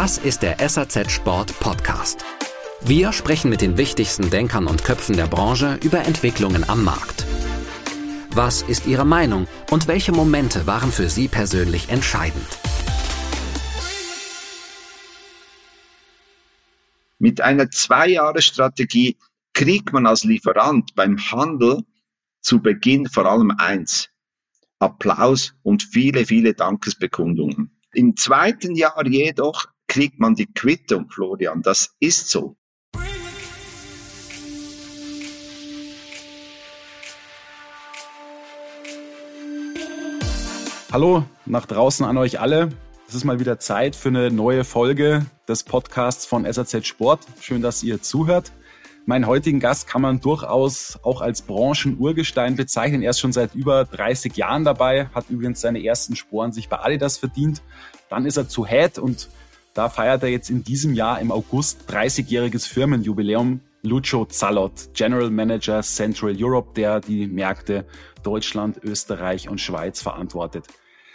Das ist der SAZ Sport Podcast. Wir sprechen mit den wichtigsten Denkern und Köpfen der Branche über Entwicklungen am Markt. Was ist Ihre Meinung und welche Momente waren für Sie persönlich entscheidend? Mit einer Zwei-Jahres-Strategie kriegt man als Lieferant beim Handel zu Beginn vor allem eins. Applaus und viele, viele Dankesbekundungen. Im zweiten Jahr jedoch kriegt man die Quittung, Florian. Das ist so. Hallo nach draußen an euch alle. Es ist mal wieder Zeit für eine neue Folge des Podcasts von SAZ Sport. Schön, dass ihr zuhört. Meinen heutigen Gast kann man durchaus auch als Branchenurgestein bezeichnen. Er ist schon seit über 30 Jahren dabei, hat übrigens seine ersten Sporen sich bei Adidas verdient. Dann ist er zu Head und da feiert er jetzt in diesem Jahr im August 30-jähriges Firmenjubiläum. Lucio Zalot, General Manager Central Europe, der die Märkte Deutschland, Österreich und Schweiz verantwortet.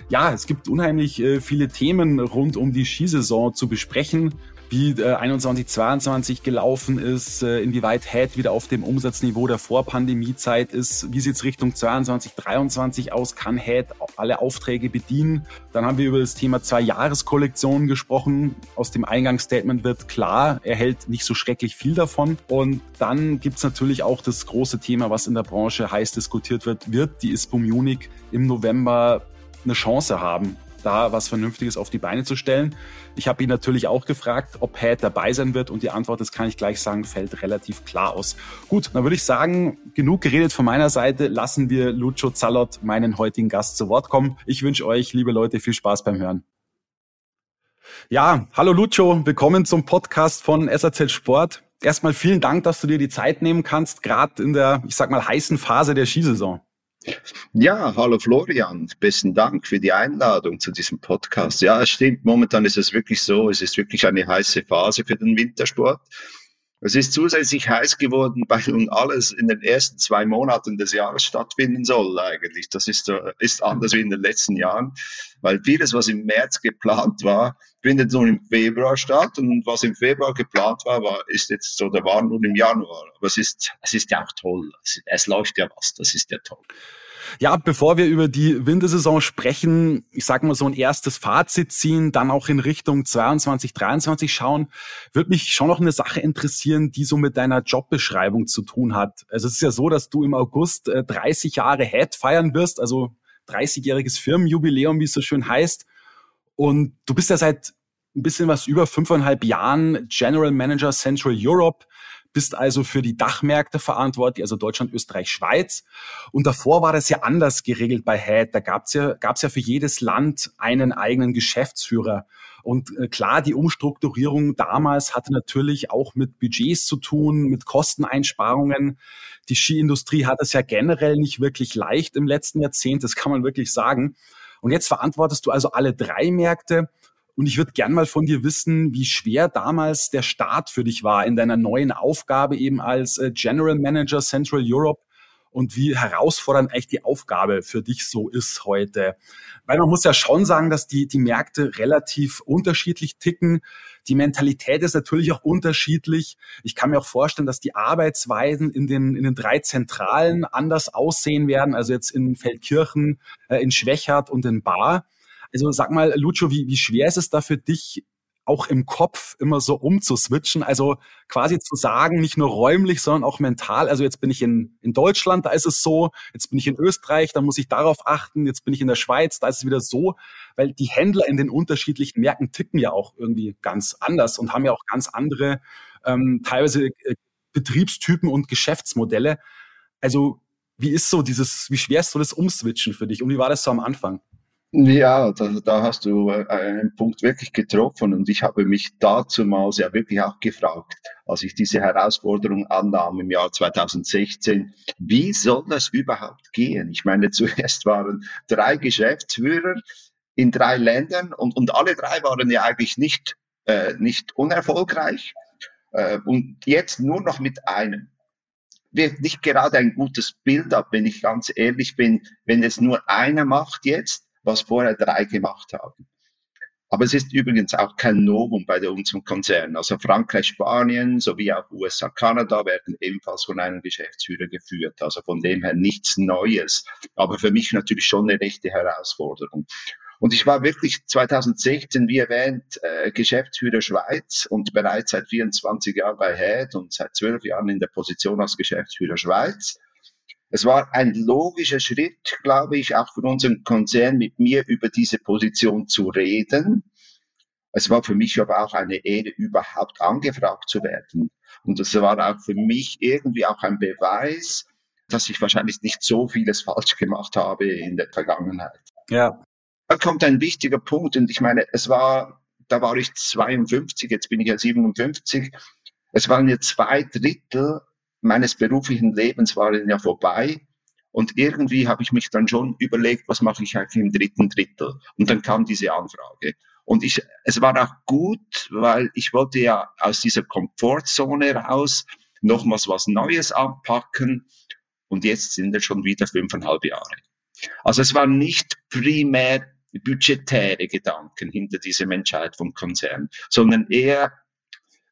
Ja, es gibt unheimlich äh, viele Themen rund um die Skisaison zu besprechen wie äh, 21, 22 gelaufen ist, äh, inwieweit Head wieder auf dem Umsatzniveau der Vorpandemiezeit ist, wie sieht es Richtung 22, 23 aus, kann Head alle Aufträge bedienen. Dann haben wir über das Thema zwei Jahreskollektionen gesprochen. Aus dem Eingangsstatement wird klar, er hält nicht so schrecklich viel davon. Und dann gibt es natürlich auch das große Thema, was in der Branche heiß diskutiert wird, wird die ISPO Munich im November eine Chance haben, da was Vernünftiges auf die Beine zu stellen. Ich habe ihn natürlich auch gefragt, ob Head dabei sein wird und die Antwort, das kann ich gleich sagen, fällt relativ klar aus. Gut, dann würde ich sagen, genug geredet von meiner Seite. Lassen wir Lucio Zallot, meinen heutigen Gast, zu Wort kommen. Ich wünsche euch, liebe Leute, viel Spaß beim Hören. Ja, hallo Lucio, willkommen zum Podcast von SAZ Sport. Erstmal vielen Dank, dass du dir die Zeit nehmen kannst, gerade in der, ich sag mal, heißen Phase der Skisaison. Ja, hallo Florian, besten Dank für die Einladung zu diesem Podcast. Ja, es stimmt, momentan ist es wirklich so, es ist wirklich eine heiße Phase für den Wintersport. Es ist zusätzlich heiß geworden, weil nun alles in den ersten zwei Monaten des Jahres stattfinden soll eigentlich. Das ist, ist anders wie in den letzten Jahren, weil vieles, was im März geplant war, findet nun im Februar statt und was im Februar geplant war, war ist jetzt so, da war nun im Januar. Aber es ist, es ist ja auch toll. Es, es läuft ja was, das ist ja toll. Ja, bevor wir über die Wintersaison sprechen, ich sage mal so ein erstes Fazit ziehen, dann auch in Richtung 22, 23 schauen, würde mich schon noch eine Sache interessieren, die so mit deiner Jobbeschreibung zu tun hat. Also es ist ja so, dass du im August 30 äh, Jahre Head feiern wirst, also 30-jähriges Firmenjubiläum, wie es so schön heißt. Und du bist ja seit ein bisschen was über fünfeinhalb Jahren General Manager Central Europe bist also für die Dachmärkte verantwortlich, also Deutschland, Österreich, Schweiz. Und davor war das ja anders geregelt bei Head. Da gab's ja, gab's ja für jedes Land einen eigenen Geschäftsführer. Und äh, klar, die Umstrukturierung damals hatte natürlich auch mit Budgets zu tun, mit Kosteneinsparungen. Die Skiindustrie hat es ja generell nicht wirklich leicht im letzten Jahrzehnt, das kann man wirklich sagen. Und jetzt verantwortest du also alle drei Märkte und ich würde gern mal von dir wissen, wie schwer damals der Start für dich war in deiner neuen Aufgabe eben als äh, General Manager Central Europe und wie herausfordernd eigentlich die Aufgabe für dich so ist heute. Weil man muss ja schon sagen, dass die, die Märkte relativ unterschiedlich ticken. Die Mentalität ist natürlich auch unterschiedlich. Ich kann mir auch vorstellen, dass die Arbeitsweisen in den, in den drei Zentralen anders aussehen werden. Also jetzt in Feldkirchen, äh, in Schwächert und in Bar. Also sag mal, Lucio, wie, wie schwer ist es da für dich, auch im Kopf immer so umzuswitchen? Also quasi zu sagen, nicht nur räumlich, sondern auch mental. Also jetzt bin ich in, in Deutschland, da ist es so. Jetzt bin ich in Österreich, da muss ich darauf achten. Jetzt bin ich in der Schweiz, da ist es wieder so. Weil die Händler in den unterschiedlichen Märkten ticken ja auch irgendwie ganz anders und haben ja auch ganz andere, ähm, teilweise äh, Betriebstypen und Geschäftsmodelle. Also wie ist so dieses, wie schwer ist so das Umswitchen für dich und wie war das so am Anfang? Ja, da, da hast du äh, einen Punkt wirklich getroffen und ich habe mich dazumals ja wirklich auch gefragt, als ich diese Herausforderung annahm im Jahr 2016, wie soll das überhaupt gehen? Ich meine, zuerst waren drei Geschäftsführer in drei Ländern und, und alle drei waren ja eigentlich nicht, äh, nicht unerfolgreich äh, und jetzt nur noch mit einem wird nicht gerade ein gutes Bild ab, wenn ich ganz ehrlich bin, wenn es nur einer macht jetzt was vorher drei gemacht haben. Aber es ist übrigens auch kein Novum bei unserem Konzern. Also Frankreich, Spanien sowie auch USA, Kanada werden ebenfalls von einem Geschäftsführer geführt. Also von dem her nichts Neues. Aber für mich natürlich schon eine rechte Herausforderung. Und ich war wirklich 2016, wie erwähnt, äh, Geschäftsführer Schweiz und bereits seit 24 Jahren bei Head und seit 12 Jahren in der Position als Geschäftsführer Schweiz. Es war ein logischer Schritt, glaube ich, auch für unseren Konzern mit mir über diese Position zu reden. Es war für mich aber auch eine Ehre, überhaupt angefragt zu werden. Und es war auch für mich irgendwie auch ein Beweis, dass ich wahrscheinlich nicht so vieles falsch gemacht habe in der Vergangenheit. Ja. Da kommt ein wichtiger Punkt und ich meine, es war, da war ich 52, jetzt bin ich ja 57. Es waren ja zwei Drittel meines beruflichen Lebens waren ja vorbei. Und irgendwie habe ich mich dann schon überlegt, was mache ich eigentlich im dritten Drittel? Und dann kam diese Anfrage. Und ich, es war auch gut, weil ich wollte ja aus dieser Komfortzone raus nochmals was Neues anpacken. Und jetzt sind es schon wieder fünfeinhalb Jahre. Also es waren nicht primär budgetäre Gedanken hinter diesem Entscheid vom Konzern, sondern eher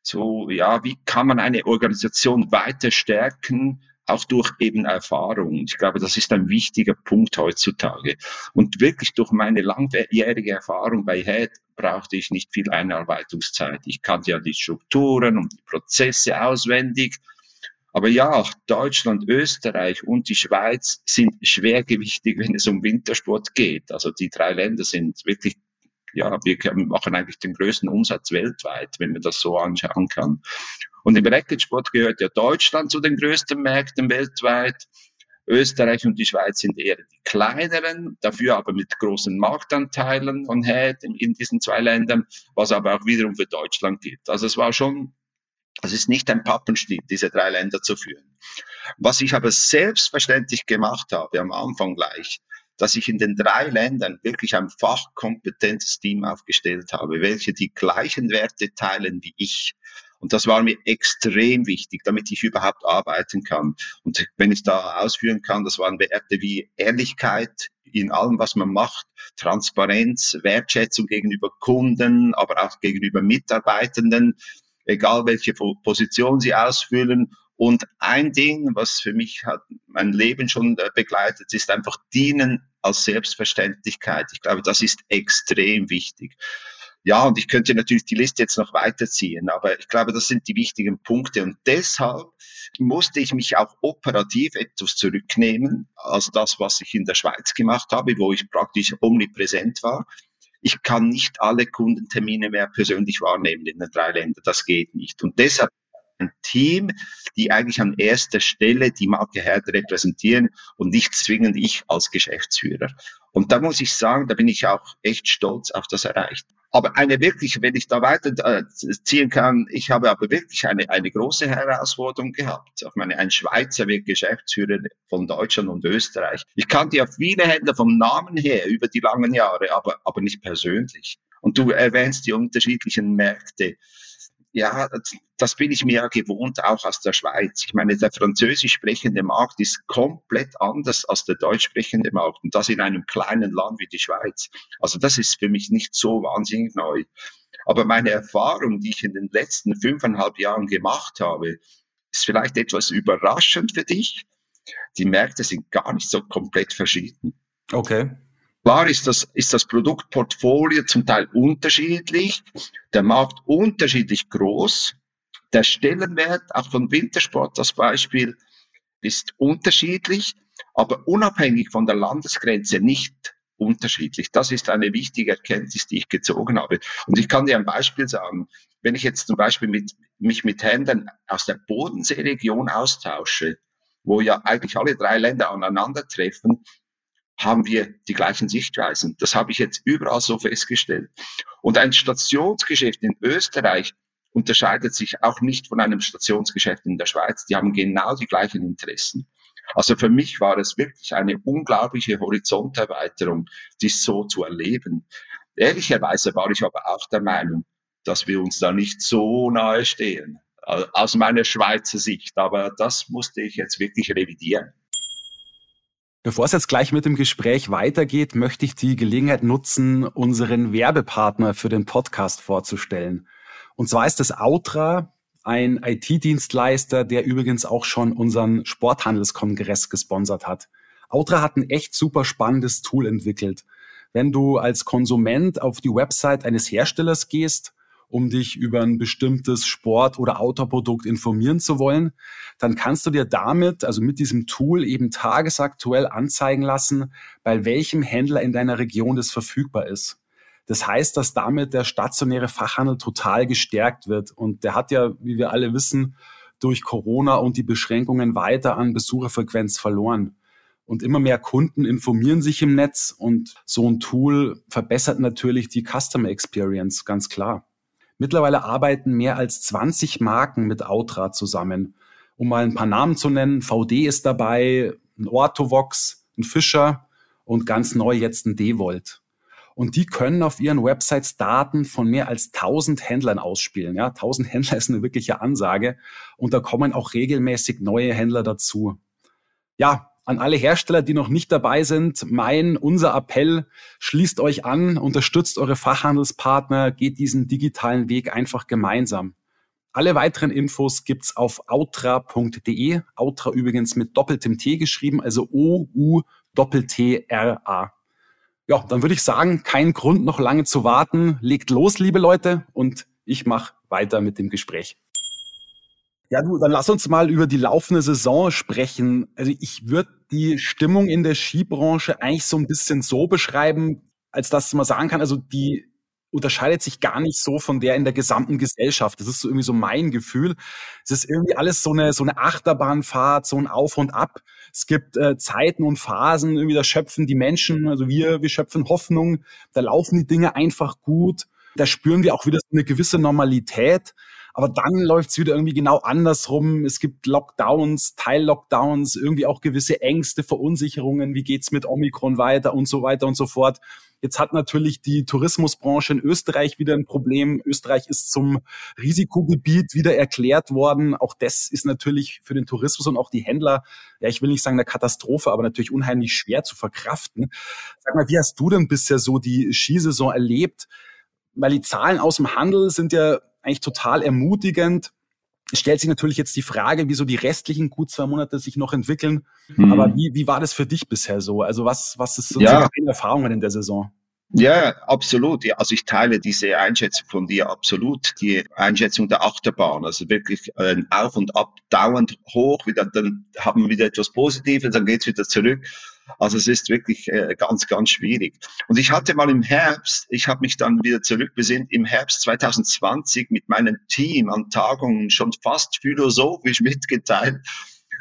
so, ja, wie kann man eine Organisation weiter stärken, auch durch eben Erfahrung. Ich glaube, das ist ein wichtiger Punkt heutzutage. Und wirklich durch meine langjährige Erfahrung bei Head brauchte ich nicht viel Einarbeitungszeit. Ich kannte ja die Strukturen und die Prozesse auswendig. Aber ja, Deutschland, Österreich und die Schweiz sind schwergewichtig, wenn es um Wintersport geht. Also die drei Länder sind wirklich ja, wir machen eigentlich den größten Umsatz weltweit, wenn man das so anschauen kann. Und im Racketsport gehört ja Deutschland zu den größten Märkten weltweit. Österreich und die Schweiz sind eher die kleineren, dafür aber mit großen Marktanteilen von Head in, diesen zwei Ländern, was aber auch wiederum für Deutschland gibt. Also es war schon, es ist nicht ein Pappenstiel, diese drei Länder zu führen. Was ich aber selbstverständlich gemacht habe am Anfang gleich, dass ich in den drei Ländern wirklich ein fachkompetentes Team aufgestellt habe, welche die gleichen Werte teilen wie ich. Und das war mir extrem wichtig, damit ich überhaupt arbeiten kann. Und wenn ich da ausführen kann, das waren Werte wie Ehrlichkeit in allem, was man macht, Transparenz, Wertschätzung gegenüber Kunden, aber auch gegenüber Mitarbeitenden, egal welche Position sie ausfüllen und ein Ding, was für mich hat mein Leben schon äh, begleitet, ist einfach dienen als Selbstverständlichkeit. Ich glaube, das ist extrem wichtig. Ja, und ich könnte natürlich die Liste jetzt noch weiterziehen, aber ich glaube, das sind die wichtigen Punkte. Und deshalb musste ich mich auch operativ etwas zurücknehmen als das, was ich in der Schweiz gemacht habe, wo ich praktisch omnipräsent war. Ich kann nicht alle Kundentermine mehr persönlich wahrnehmen in den drei Ländern. Das geht nicht. Und deshalb ein Team, die eigentlich an erster Stelle die Marke Herd repräsentieren und nicht zwingend ich als Geschäftsführer. Und da muss ich sagen, da bin ich auch echt stolz auf das erreicht. Aber eine wirklich, wenn ich da weiter äh, kann, ich habe aber wirklich eine, eine große Herausforderung gehabt. Ich meine, ein Schweizer wird Geschäftsführer von Deutschland und Österreich. Ich kannte ja viele Händler vom Namen her über die langen Jahre, aber, aber nicht persönlich. Und du erwähnst die unterschiedlichen Märkte ja, das bin ich mir ja gewohnt, auch aus der Schweiz. Ich meine, der französisch sprechende Markt ist komplett anders als der deutsch sprechende Markt und das in einem kleinen Land wie die Schweiz. Also das ist für mich nicht so wahnsinnig neu. Aber meine Erfahrung, die ich in den letzten fünfeinhalb Jahren gemacht habe, ist vielleicht etwas überraschend für dich. Die Märkte sind gar nicht so komplett verschieden. Okay. Klar ist das, ist das Produktportfolio zum Teil unterschiedlich, der Markt unterschiedlich groß, der Stellenwert auch von Wintersport als Beispiel ist unterschiedlich, aber unabhängig von der Landesgrenze nicht unterschiedlich. Das ist eine wichtige Erkenntnis, die ich gezogen habe. Und ich kann dir ein Beispiel sagen. Wenn ich jetzt zum Beispiel mit, mich mit Händlern aus der Bodenseeregion austausche, wo ja eigentlich alle drei Länder aneinandertreffen, haben wir die gleichen Sichtweisen. Das habe ich jetzt überall so festgestellt. Und ein Stationsgeschäft in Österreich unterscheidet sich auch nicht von einem Stationsgeschäft in der Schweiz. Die haben genau die gleichen Interessen. Also für mich war es wirklich eine unglaubliche Horizonterweiterung, dies so zu erleben. Ehrlicherweise war ich aber auch der Meinung, dass wir uns da nicht so nahe stehen, aus meiner Schweizer Sicht. Aber das musste ich jetzt wirklich revidieren. Bevor es jetzt gleich mit dem Gespräch weitergeht, möchte ich die Gelegenheit nutzen, unseren Werbepartner für den Podcast vorzustellen. Und zwar ist es Outra, ein IT-Dienstleister, der übrigens auch schon unseren Sporthandelskongress gesponsert hat. Outra hat ein echt super spannendes Tool entwickelt. Wenn du als Konsument auf die Website eines Herstellers gehst, um dich über ein bestimmtes Sport- oder Autoprodukt informieren zu wollen, dann kannst du dir damit, also mit diesem Tool eben tagesaktuell anzeigen lassen, bei welchem Händler in deiner Region das verfügbar ist. Das heißt, dass damit der stationäre Fachhandel total gestärkt wird. Und der hat ja, wie wir alle wissen, durch Corona und die Beschränkungen weiter an Besucherfrequenz verloren. Und immer mehr Kunden informieren sich im Netz und so ein Tool verbessert natürlich die Customer Experience, ganz klar. Mittlerweile arbeiten mehr als 20 Marken mit Outra zusammen. Um mal ein paar Namen zu nennen, VD ist dabei, ein Orthovox, ein Fischer und ganz neu jetzt ein Devolt. Und die können auf ihren Websites Daten von mehr als 1000 Händlern ausspielen. Ja, 1000 Händler ist eine wirkliche Ansage. Und da kommen auch regelmäßig neue Händler dazu. Ja, an alle Hersteller, die noch nicht dabei sind, mein, unser Appell, schließt euch an, unterstützt eure Fachhandelspartner, geht diesen digitalen Weg einfach gemeinsam. Alle weiteren Infos gibt's auf outra.de. Outra übrigens mit doppeltem T geschrieben, also O-U-Doppel-T-R-A. Ja, dann würde ich sagen, kein Grund noch lange zu warten. Legt los, liebe Leute, und ich mache weiter mit dem Gespräch. Ja, du, dann lass uns mal über die laufende Saison sprechen. Also ich würde die Stimmung in der Skibranche eigentlich so ein bisschen so beschreiben, als dass man sagen kann, also die unterscheidet sich gar nicht so von der in der gesamten Gesellschaft. Das ist so irgendwie so mein Gefühl. Es ist irgendwie alles so eine, so eine Achterbahnfahrt, so ein Auf und Ab. Es gibt äh, Zeiten und Phasen, irgendwie da schöpfen die Menschen, also wir, wir schöpfen Hoffnung, da laufen die Dinge einfach gut. Da spüren wir auch wieder so eine gewisse Normalität. Aber dann läuft's wieder irgendwie genau andersrum. Es gibt Lockdowns, Teil-Lockdowns, irgendwie auch gewisse Ängste, Verunsicherungen. Wie geht's mit Omikron weiter und so weiter und so fort. Jetzt hat natürlich die Tourismusbranche in Österreich wieder ein Problem. Österreich ist zum Risikogebiet wieder erklärt worden. Auch das ist natürlich für den Tourismus und auch die Händler, ja, ich will nicht sagen eine Katastrophe, aber natürlich unheimlich schwer zu verkraften. Sag mal, wie hast du denn bisher so die Skisaison erlebt? Weil die Zahlen aus dem Handel sind ja eigentlich total ermutigend. Es stellt sich natürlich jetzt die Frage, wieso die restlichen gut zwei Monate sich noch entwickeln. Mhm. Aber wie, wie war das für dich bisher so? Also was, was ist so ja. deine Erfahrungen in der Saison? Ja, absolut. Ja, also ich teile diese Einschätzung von dir absolut. Die Einschätzung der Achterbahn, also wirklich ein Auf und Ab, dauernd hoch, wieder, dann haben wir wieder etwas Positives, dann geht's wieder zurück. Also es ist wirklich äh, ganz, ganz schwierig. Und ich hatte mal im Herbst, ich habe mich dann wieder zurückbesinnt, im Herbst 2020 mit meinem Team an Tagungen schon fast philosophisch mitgeteilt,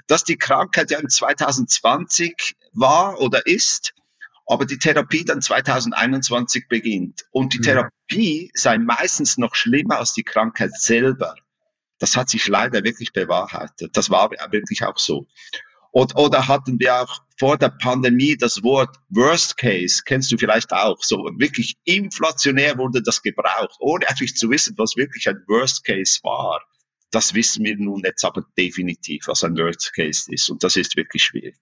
dass die Krankheit ja im 2020 war oder ist, aber die Therapie dann 2021 beginnt. Und die mhm. Therapie sei meistens noch schlimmer als die Krankheit selber. Das hat sich leider wirklich bewahrheitet. Das war wirklich auch so. Oder, oder hatten wir auch vor der Pandemie das Wort Worst Case, kennst du vielleicht auch, so wirklich inflationär wurde das gebraucht, ohne eigentlich zu wissen, was wirklich ein Worst Case war. Das wissen wir nun jetzt aber definitiv, was ein Worst Case ist. Und das ist wirklich schwierig.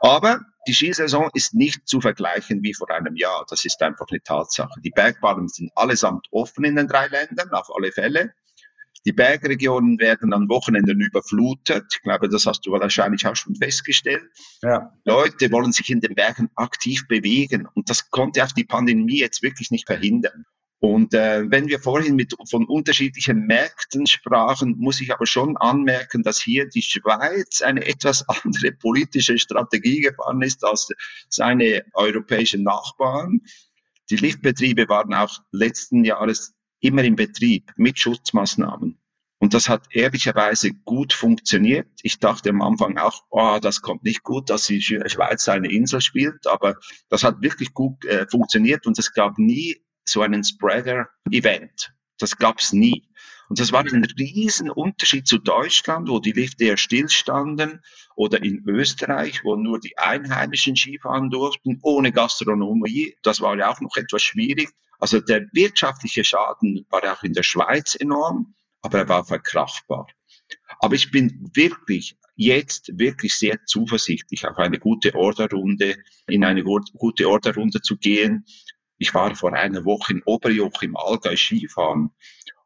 Aber die Skisaison ist nicht zu vergleichen wie vor einem Jahr. Das ist einfach eine Tatsache. Die Bergbahnen sind allesamt offen in den drei Ländern, auf alle Fälle. Die Bergregionen werden am Wochenende überflutet. Ich glaube, das hast du wahrscheinlich auch schon festgestellt. Ja. Leute wollen sich in den Bergen aktiv bewegen und das konnte auch die Pandemie jetzt wirklich nicht verhindern. Und äh, wenn wir vorhin mit, von unterschiedlichen Märkten sprachen, muss ich aber schon anmerken, dass hier die Schweiz eine etwas andere politische Strategie gefahren ist als seine europäischen Nachbarn. Die Liftbetriebe waren auch letzten Jahres immer im Betrieb mit Schutzmaßnahmen. Und das hat ehrlicherweise gut funktioniert. Ich dachte am Anfang auch, oh, das kommt nicht gut, dass die Schweiz eine Insel spielt, aber das hat wirklich gut äh, funktioniert und es gab nie so einen Spreader-Event. Das gab es nie. Und das war ein riesen Unterschied zu Deutschland, wo die Lifte eher stillstanden, oder in Österreich, wo nur die Einheimischen Skifahren durften, ohne Gastronomie. Das war ja auch noch etwas schwierig. Also der wirtschaftliche Schaden war auch in der Schweiz enorm, aber er war verkraftbar. Aber ich bin wirklich jetzt wirklich sehr zuversichtlich auf eine gute Orderrunde, in eine gute Orderrunde zu gehen. Ich war vor einer Woche in Oberjoch im Allgäu Skifahren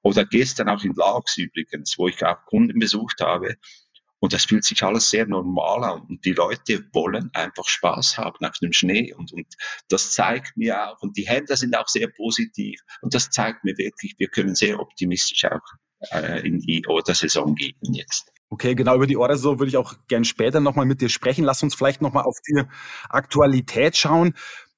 oder gestern auch in Lags übrigens, wo ich auch Kunden besucht habe. Und das fühlt sich alles sehr normal an. Und die Leute wollen einfach Spaß haben auf dem Schnee. Und, und das zeigt mir auch, und die Händler sind auch sehr positiv. Und das zeigt mir wirklich, wir können sehr optimistisch auch äh, in die Ordersaison gehen jetzt. Okay, genau über die Ordersaison würde ich auch gern später nochmal mit dir sprechen. Lass uns vielleicht nochmal auf die Aktualität schauen.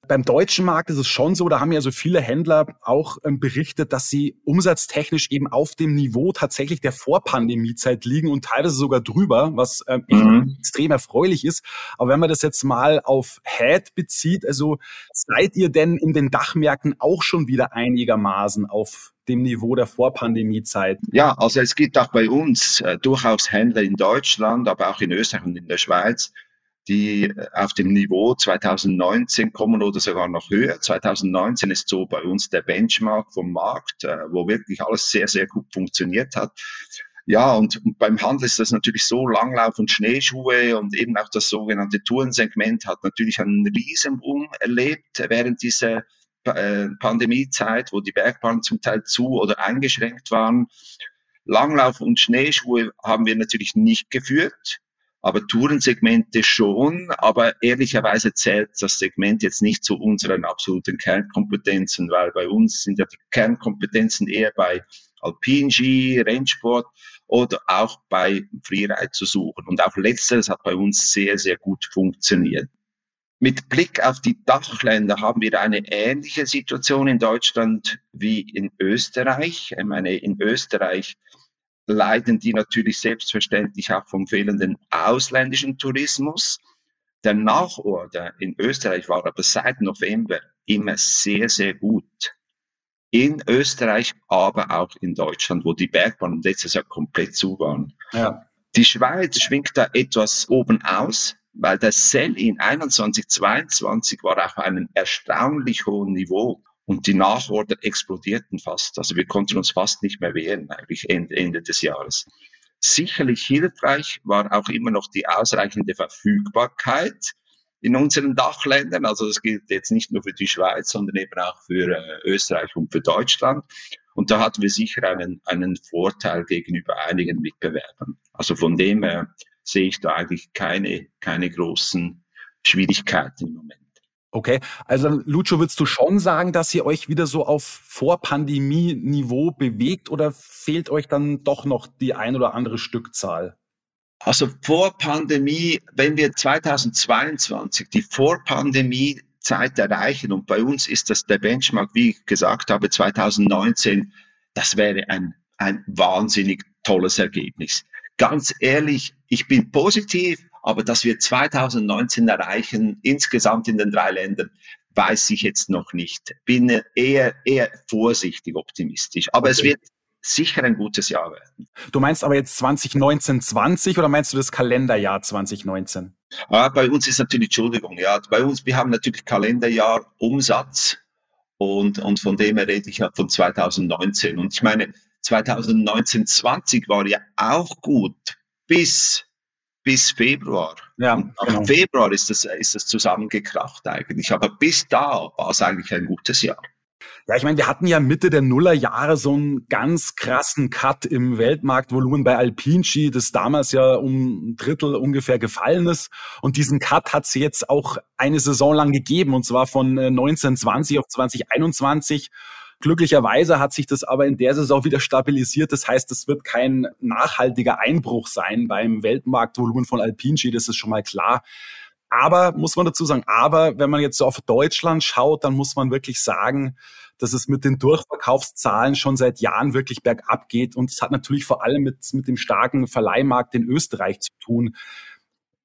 Beim deutschen Markt ist es schon so, da haben ja so viele Händler auch ähm, berichtet, dass sie umsatztechnisch eben auf dem Niveau tatsächlich der Vorpandemiezeit liegen und teilweise sogar drüber, was ähm, mhm. extrem erfreulich ist. Aber wenn man das jetzt mal auf Head bezieht, also seid ihr denn in den Dachmärkten auch schon wieder einigermaßen auf dem Niveau der Vorpandemiezeit? Ja, also es gibt auch bei uns äh, durchaus Händler in Deutschland, aber auch in Österreich und in der Schweiz, die äh, auf dem Niveau 2019 kommen oder sogar noch höher. 2019 ist so bei uns der Benchmark vom Markt, äh, wo wirklich alles sehr, sehr gut funktioniert hat. Ja, und, beim Handel ist das natürlich so, Langlauf und Schneeschuhe und eben auch das sogenannte Tourensegment hat natürlich einen Riesenboom erlebt während dieser äh, Pandemiezeit, wo die Bergbahnen zum Teil zu oder eingeschränkt waren. Langlauf und Schneeschuhe haben wir natürlich nicht geführt aber Tourensegmente schon, aber ehrlicherweise zählt das Segment jetzt nicht zu unseren absoluten Kernkompetenzen, weil bei uns sind ja die Kernkompetenzen eher bei Alpinski, Rennsport oder auch bei Freeride zu suchen. Und auch letzteres hat bei uns sehr, sehr gut funktioniert. Mit Blick auf die Dachländer haben wir eine ähnliche Situation in Deutschland wie in Österreich. Ich meine, in Österreich leiden die natürlich selbstverständlich auch vom fehlenden ausländischen Tourismus. Der Nachorder in Österreich war aber seit November immer sehr, sehr gut. In Österreich, aber auch in Deutschland, wo die Bergbahnen letztes Jahr komplett zu waren. Ja. Die Schweiz schwingt da etwas oben aus, weil der Sell-in 21, 22 war auf einem erstaunlich hohen Niveau und die Nachorder explodierten fast. Also wir konnten uns fast nicht mehr wehren, eigentlich Ende, Ende des Jahres. Sicherlich hilfreich war auch immer noch die ausreichende Verfügbarkeit in unseren Dachländern. Also das gilt jetzt nicht nur für die Schweiz, sondern eben auch für äh, Österreich und für Deutschland. Und da hatten wir sicher einen, einen Vorteil gegenüber einigen Mitbewerbern. Also von dem her sehe ich da eigentlich keine, keine großen Schwierigkeiten im Moment. Okay, also Lucio, würdest du schon sagen, dass ihr euch wieder so auf Vor-Pandemie-Niveau bewegt oder fehlt euch dann doch noch die ein oder andere Stückzahl? Also vor Pandemie, wenn wir 2022 die Vor-Pandemie-Zeit erreichen und bei uns ist das der Benchmark, wie ich gesagt habe, 2019, das wäre ein, ein wahnsinnig tolles Ergebnis. Ganz ehrlich, ich bin positiv, aber dass wir 2019 erreichen, insgesamt in den drei Ländern, weiß ich jetzt noch nicht. Bin eher, eher vorsichtig optimistisch. Aber okay. es wird sicher ein gutes Jahr werden. Du meinst aber jetzt 2019, 20 oder meinst du das Kalenderjahr 2019? Ah, bei uns ist natürlich, Entschuldigung, ja, bei uns, wir haben natürlich Kalenderjahr Umsatz und, und von dem her rede ich ja von 2019. Und ich meine, 2019, 20 war ja auch gut bis bis Februar. Ja, genau. Februar ist das, ist das zusammengekracht eigentlich. Aber bis da war es eigentlich ein gutes Jahr. Ja, ich meine, wir hatten ja Mitte der Nullerjahre so einen ganz krassen Cut im Weltmarktvolumen bei Alpinci, das damals ja um ein Drittel ungefähr gefallen ist. Und diesen Cut hat es jetzt auch eine Saison lang gegeben, und zwar von 1920 äh, auf 2021. Glücklicherweise hat sich das aber in der Saison wieder stabilisiert. Das heißt, es wird kein nachhaltiger Einbruch sein beim Weltmarktvolumen von Alpinci, das ist schon mal klar. Aber muss man dazu sagen, aber wenn man jetzt so auf Deutschland schaut, dann muss man wirklich sagen, dass es mit den Durchverkaufszahlen schon seit Jahren wirklich bergab geht. Und es hat natürlich vor allem mit, mit dem starken Verleihmarkt in Österreich zu tun.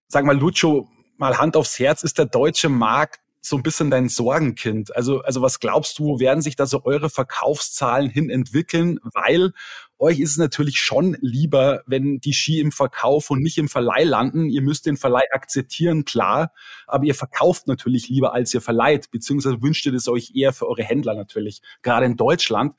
Sag mal, Lucio, mal Hand aufs Herz, ist der deutsche Markt so ein bisschen dein Sorgenkind? Also, also was glaubst du, werden sich da so eure Verkaufszahlen hin entwickeln? Weil euch ist es natürlich schon lieber, wenn die Ski im Verkauf und nicht im Verleih landen. Ihr müsst den Verleih akzeptieren, klar, aber ihr verkauft natürlich lieber, als ihr verleiht, beziehungsweise wünscht ihr das euch eher für eure Händler natürlich, gerade in Deutschland.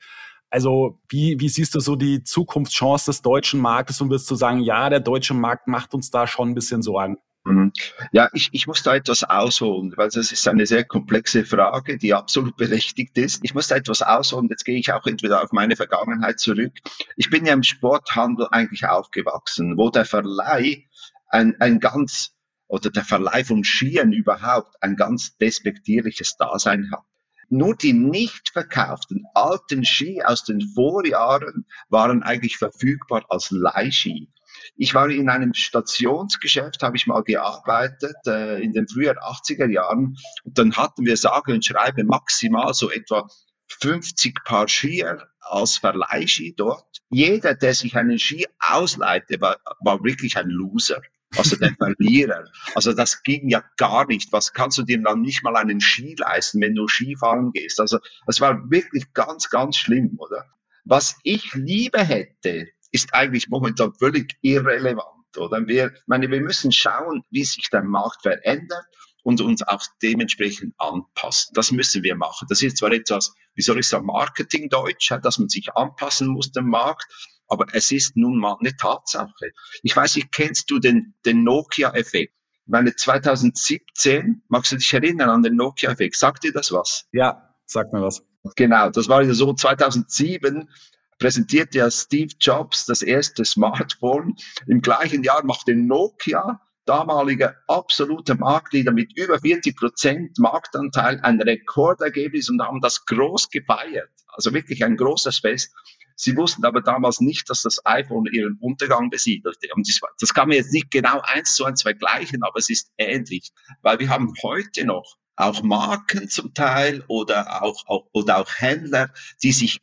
Also wie, wie siehst du so die Zukunftschance des deutschen Marktes und wirst du sagen, ja, der deutsche Markt macht uns da schon ein bisschen Sorgen? Mhm. Ja, ich, ich muss da etwas ausholen, weil das ist eine sehr komplexe Frage, die absolut berechtigt ist. Ich muss da etwas ausholen, jetzt gehe ich auch entweder auf meine Vergangenheit zurück. Ich bin ja im Sporthandel eigentlich aufgewachsen, wo der Verleih ein, ein ganz, oder der Verleih von Skiern überhaupt ein ganz despektierliches Dasein hat. Nur die nicht verkauften alten Ski aus den Vorjahren waren eigentlich verfügbar als Leihski. Ich war in einem Stationsgeschäft, habe ich mal gearbeitet, äh, in den frühen 80er Jahren. Und dann hatten wir sage und schreibe maximal so etwa 50 Paar Skier als Verleihski dort. Jeder, der sich einen Ski ausleihte, war, war wirklich ein Loser also der Verlierer. Also das ging ja gar nicht. Was kannst du dir dann nicht mal einen Ski leisten, wenn du Skifahren gehst? Also es war wirklich ganz, ganz schlimm, oder? Was ich lieber hätte, ist eigentlich momentan völlig irrelevant, oder? Wir, meine, wir müssen schauen, wie sich der Markt verändert und uns auch dementsprechend anpassen. Das müssen wir machen. Das ist zwar etwas, wie soll ich sagen, Marketingdeutsch, dass man sich anpassen muss dem Markt, aber es ist nun mal eine Tatsache. Ich weiß nicht, kennst du den, den Nokia-Effekt? Ich meine, 2017, magst du dich erinnern an den Nokia-Effekt? Sagt dir das was? Ja, sagt mir was. Genau, das war ja so 2007 präsentierte ja Steve Jobs das erste Smartphone. Im gleichen Jahr machte Nokia, damaliger absoluter Marktleader mit über 40 Prozent Marktanteil, ein Rekordergebnis und haben das groß gefeiert. Also wirklich ein großes Fest. Sie wussten aber damals nicht, dass das iPhone ihren Untergang besiedelte. Und das, das kann man jetzt nicht genau eins zu eins vergleichen, aber es ist ähnlich, weil wir haben heute noch auch Marken zum Teil oder auch, auch, oder auch Händler, die sich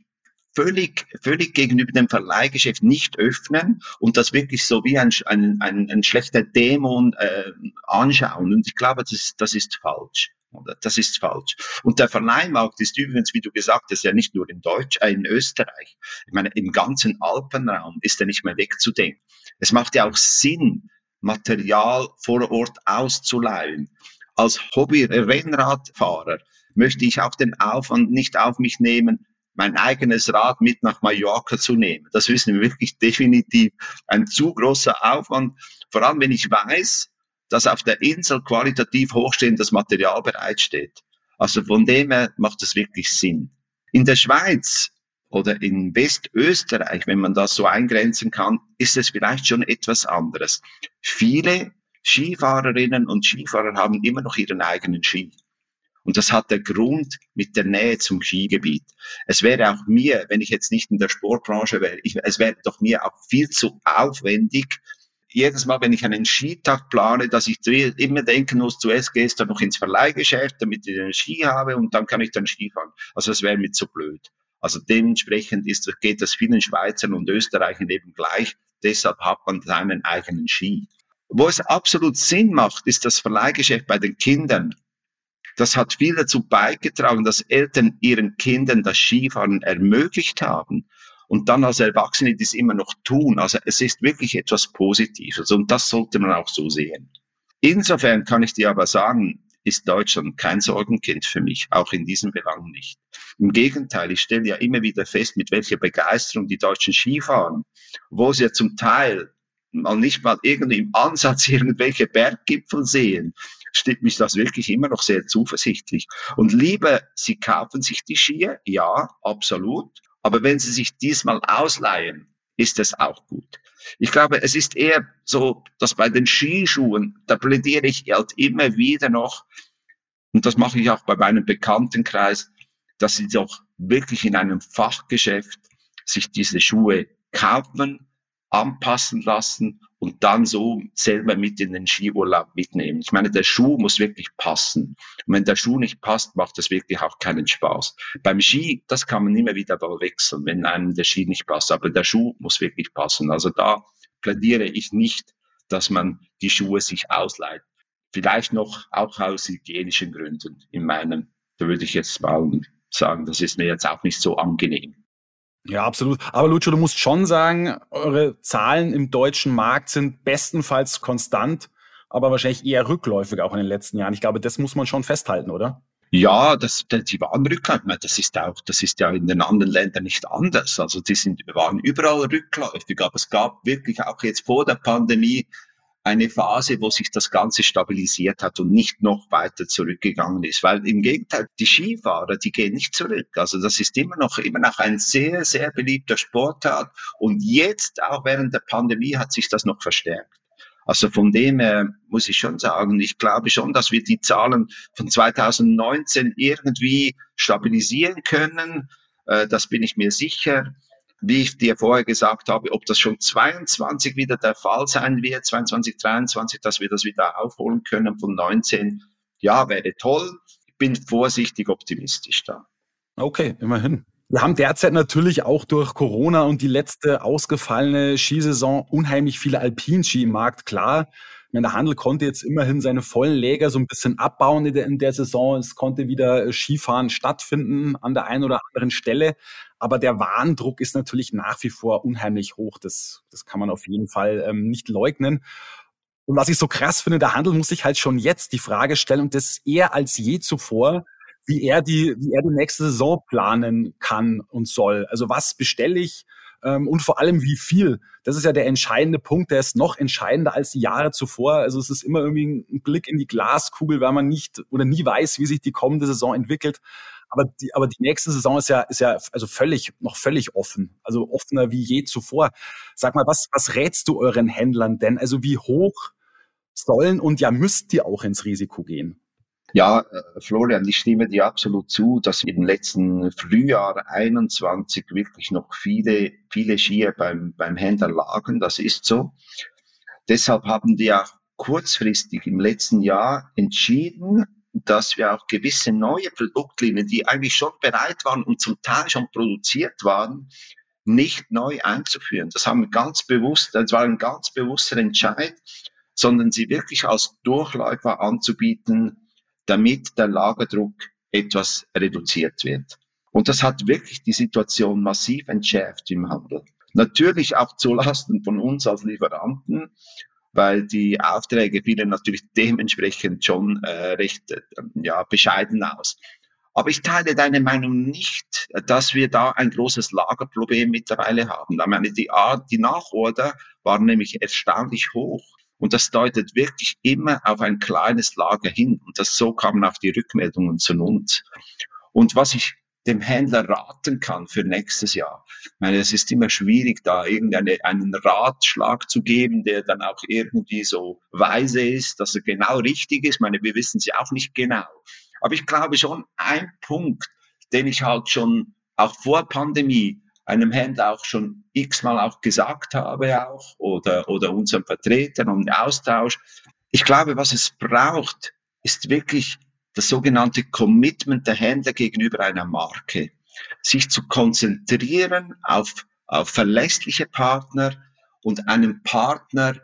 völlig, völlig gegenüber dem Verleihgeschäft nicht öffnen und das wirklich so wie ein, ein, ein, ein schlechter Dämon äh, anschauen. Und ich glaube, das, das ist falsch. Das ist falsch. Und der Verleihmarkt ist übrigens, wie du gesagt hast, ja nicht nur in Deutsch, äh, in Österreich. Ich meine, im ganzen Alpenraum ist er nicht mehr wegzudenken. Es macht ja auch Sinn, Material vor Ort auszuleihen. Als Hobby-Rennradfahrer möchte ich auch den Aufwand nicht auf mich nehmen, mein eigenes Rad mit nach Mallorca zu nehmen. Das ist wirklich definitiv ein zu großer Aufwand. Vor allem, wenn ich weiß, dass auf der Insel qualitativ hochstehendes Material bereitsteht. Also von dem her macht es wirklich Sinn. In der Schweiz oder in Westösterreich, wenn man das so eingrenzen kann, ist es vielleicht schon etwas anderes. Viele Skifahrerinnen und Skifahrer haben immer noch ihren eigenen Ski. Und das hat der Grund mit der Nähe zum Skigebiet. Es wäre auch mir, wenn ich jetzt nicht in der Sportbranche wäre, ich, es wäre doch mir auch viel zu aufwendig, jedes Mal, wenn ich einen Skitag plane, dass ich immer denken muss, zuerst gehst du noch ins Verleihgeschäft, damit ich den Ski habe und dann kann ich dann Ski fahren. Also das wäre mir zu blöd. Also dementsprechend ist, geht das vielen Schweizern und Österreichern eben gleich. Deshalb hat man seinen eigenen Ski. Wo es absolut Sinn macht, ist das Verleihgeschäft bei den Kindern. Das hat viel dazu beigetragen, dass Eltern ihren Kindern das Skifahren ermöglicht haben und dann als Erwachsene das immer noch tun. Also es ist wirklich etwas Positives und das sollte man auch so sehen. Insofern kann ich dir aber sagen, ist Deutschland kein Sorgenkind für mich, auch in diesem Belang nicht. Im Gegenteil, ich stelle ja immer wieder fest, mit welcher Begeisterung die Deutschen Skifahren, wo sie ja zum Teil mal nicht mal irgendwie im Ansatz irgendwelche Berggipfel sehen, stimmt mich das wirklich immer noch sehr zuversichtlich. Und lieber, sie kaufen sich die Skier, ja, absolut, aber wenn Sie sich diesmal ausleihen, ist es auch gut. Ich glaube, es ist eher so, dass bei den Skischuhen, da plädiere ich halt immer wieder noch, und das mache ich auch bei meinem Bekanntenkreis, dass sie doch wirklich in einem Fachgeschäft sich diese Schuhe kaufen, anpassen lassen und dann so selber mit in den Skiurlaub mitnehmen. Ich meine, der Schuh muss wirklich passen. Und wenn der Schuh nicht passt, macht das wirklich auch keinen Spaß. Beim Ski, das kann man immer wieder wechseln, wenn einem der Ski nicht passt. Aber der Schuh muss wirklich passen. Also da plädiere ich nicht, dass man die Schuhe sich ausleiht. Vielleicht noch auch aus hygienischen Gründen in meinem, da würde ich jetzt mal sagen, das ist mir jetzt auch nicht so angenehm. Ja, absolut. Aber Lucio, du musst schon sagen, eure Zahlen im deutschen Markt sind bestenfalls konstant, aber wahrscheinlich eher rückläufig auch in den letzten Jahren. Ich glaube, das muss man schon festhalten, oder? Ja, das, die waren rückläufig. Das ist auch, das ist ja in den anderen Ländern nicht anders. Also die sind, waren überall rückläufig. Aber es gab wirklich auch jetzt vor der Pandemie eine Phase, wo sich das Ganze stabilisiert hat und nicht noch weiter zurückgegangen ist. Weil im Gegenteil, die Skifahrer, die gehen nicht zurück. Also das ist immer noch, immer noch ein sehr, sehr beliebter Sportart. Und jetzt, auch während der Pandemie, hat sich das noch verstärkt. Also von dem her muss ich schon sagen, ich glaube schon, dass wir die Zahlen von 2019 irgendwie stabilisieren können. Äh, das bin ich mir sicher. Wie ich dir vorher gesagt habe, ob das schon 22 wieder der Fall sein wird, 22, 23, dass wir das wieder aufholen können von 19, ja, wäre toll. Ich bin vorsichtig optimistisch da. Okay, immerhin. Wir haben derzeit natürlich auch durch Corona und die letzte ausgefallene Skisaison unheimlich viele Alpinski im Markt. Klar, meine, der Handel konnte jetzt immerhin seine vollen Läger so ein bisschen abbauen in der, in der Saison. Es konnte wieder Skifahren stattfinden an der einen oder anderen Stelle. Aber der Warndruck ist natürlich nach wie vor unheimlich hoch. Das, das kann man auf jeden Fall ähm, nicht leugnen. Und was ich so krass finde, der Handel muss sich halt schon jetzt die Frage stellen und das eher als je zuvor, wie er die, wie er die nächste Saison planen kann und soll. Also was bestelle ich ähm, und vor allem wie viel. Das ist ja der entscheidende Punkt, der ist noch entscheidender als die Jahre zuvor. Also es ist immer irgendwie ein Blick in die Glaskugel, weil man nicht oder nie weiß, wie sich die kommende Saison entwickelt. Aber die, aber die nächste Saison ist ja, ist ja also völlig, noch völlig offen. Also offener wie je zuvor. Sag mal, was, was rätst du euren Händlern denn? Also wie hoch sollen und ja müsst ihr auch ins Risiko gehen? Ja, äh, Florian, ich stimme dir absolut zu, dass im letzten Frühjahr 21 wirklich noch viele, viele Skier beim, beim Händler lagen. Das ist so. Deshalb haben wir auch kurzfristig im letzten Jahr entschieden, dass wir auch gewisse neue Produktlinien, die eigentlich schon bereit waren und zum Teil schon produziert waren, nicht neu einzuführen. Das haben wir ganz bewusst, das war ein ganz bewusster Entscheid, sondern sie wirklich als Durchläufer anzubieten, damit der Lagerdruck etwas reduziert wird. Und das hat wirklich die Situation massiv entschärft im Handel. Natürlich auch zulasten von uns als Lieferanten, weil die Aufträge fielen natürlich dementsprechend schon äh, recht äh, ja, bescheiden aus. Aber ich teile deine Meinung nicht, dass wir da ein großes Lagerproblem mittlerweile haben. Ich meine, die, die Nachorder waren nämlich erstaunlich hoch. Und das deutet wirklich immer auf ein kleines Lager hin. Und das, so kamen auch die Rückmeldungen zu uns. Und was ich dem Händler raten kann für nächstes Jahr. Ich meine, es ist immer schwierig, da irgendeinen Ratschlag zu geben, der dann auch irgendwie so weise ist, dass er genau richtig ist. Ich meine, wir wissen sie auch nicht genau. Aber ich glaube schon, ein Punkt, den ich halt schon auch vor Pandemie einem Händler auch schon x-mal auch gesagt habe auch oder, oder unseren Vertretern und Austausch. Ich glaube, was es braucht, ist wirklich das sogenannte Commitment der Händler gegenüber einer Marke. Sich zu konzentrieren auf, auf verlässliche Partner und einem Partner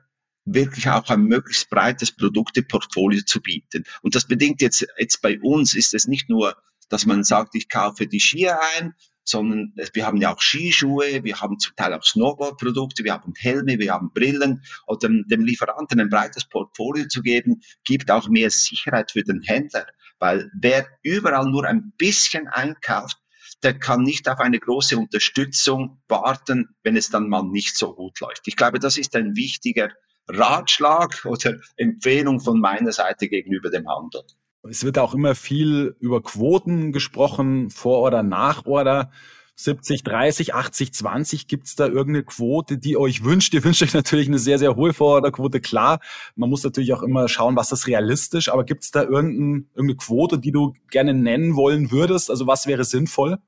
wirklich auch ein möglichst breites Produkteportfolio zu bieten. Und das bedingt jetzt, jetzt bei uns ist es nicht nur, dass man sagt, ich kaufe die Skier ein, sondern wir haben ja auch Skischuhe, wir haben zum Teil auch Snowboardprodukte, wir haben Helme, wir haben Brillen. Und dem, dem Lieferanten ein breites Portfolio zu geben, gibt auch mehr Sicherheit für den Händler. Weil wer überall nur ein bisschen einkauft, der kann nicht auf eine große Unterstützung warten, wenn es dann mal nicht so gut läuft. Ich glaube, das ist ein wichtiger Ratschlag oder Empfehlung von meiner Seite gegenüber dem Handel. Es wird auch immer viel über Quoten gesprochen, Vor- oder Nach-Order. 70, 30, 80, 20, gibt es da irgendeine Quote, die euch wünscht? Ihr wünscht euch natürlich eine sehr, sehr hohe Vororderquote, klar. Man muss natürlich auch immer schauen, was ist realistisch, aber gibt es da irgendein, irgendeine Quote, die du gerne nennen wollen würdest? Also was wäre sinnvoll?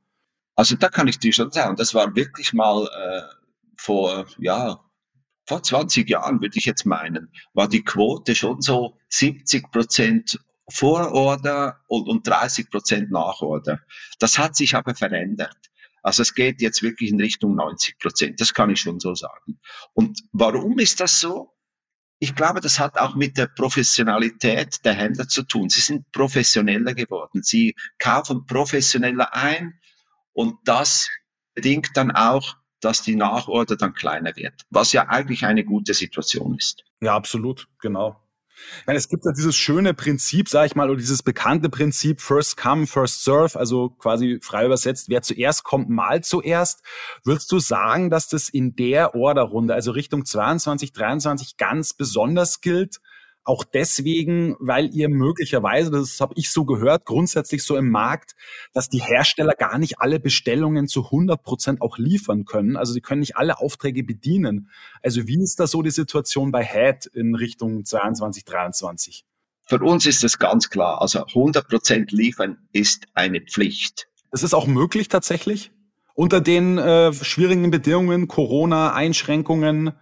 Also da kann ich dir schon sagen, das war wirklich mal äh, vor, ja, vor 20 Jahren, würde ich jetzt meinen, war die Quote schon so 70 Prozent Vororder und, und 30 Prozent Nachorder. Das hat sich aber verändert. Also es geht jetzt wirklich in Richtung 90 Prozent. Das kann ich schon so sagen. Und warum ist das so? Ich glaube, das hat auch mit der Professionalität der Händler zu tun. Sie sind professioneller geworden. Sie kaufen professioneller ein und das bedingt dann auch, dass die Nachorder dann kleiner wird, was ja eigentlich eine gute Situation ist. Ja, absolut, genau. Meine, es gibt ja dieses schöne Prinzip, sage ich mal, oder dieses bekannte Prinzip First Come, First Serve, also quasi frei übersetzt, wer zuerst kommt, mal zuerst. Würdest du sagen, dass das in der Orderrunde, also Richtung 22, 23 ganz besonders gilt? Auch deswegen, weil ihr möglicherweise, das habe ich so gehört, grundsätzlich so im Markt, dass die Hersteller gar nicht alle Bestellungen zu 100 Prozent auch liefern können. Also sie können nicht alle Aufträge bedienen. Also wie ist da so die Situation bei Head in Richtung 22, 23? Für uns ist es ganz klar. Also 100 Prozent liefern ist eine Pflicht. Das ist auch möglich tatsächlich? Unter den äh, schwierigen Bedingungen, Corona-Einschränkungen,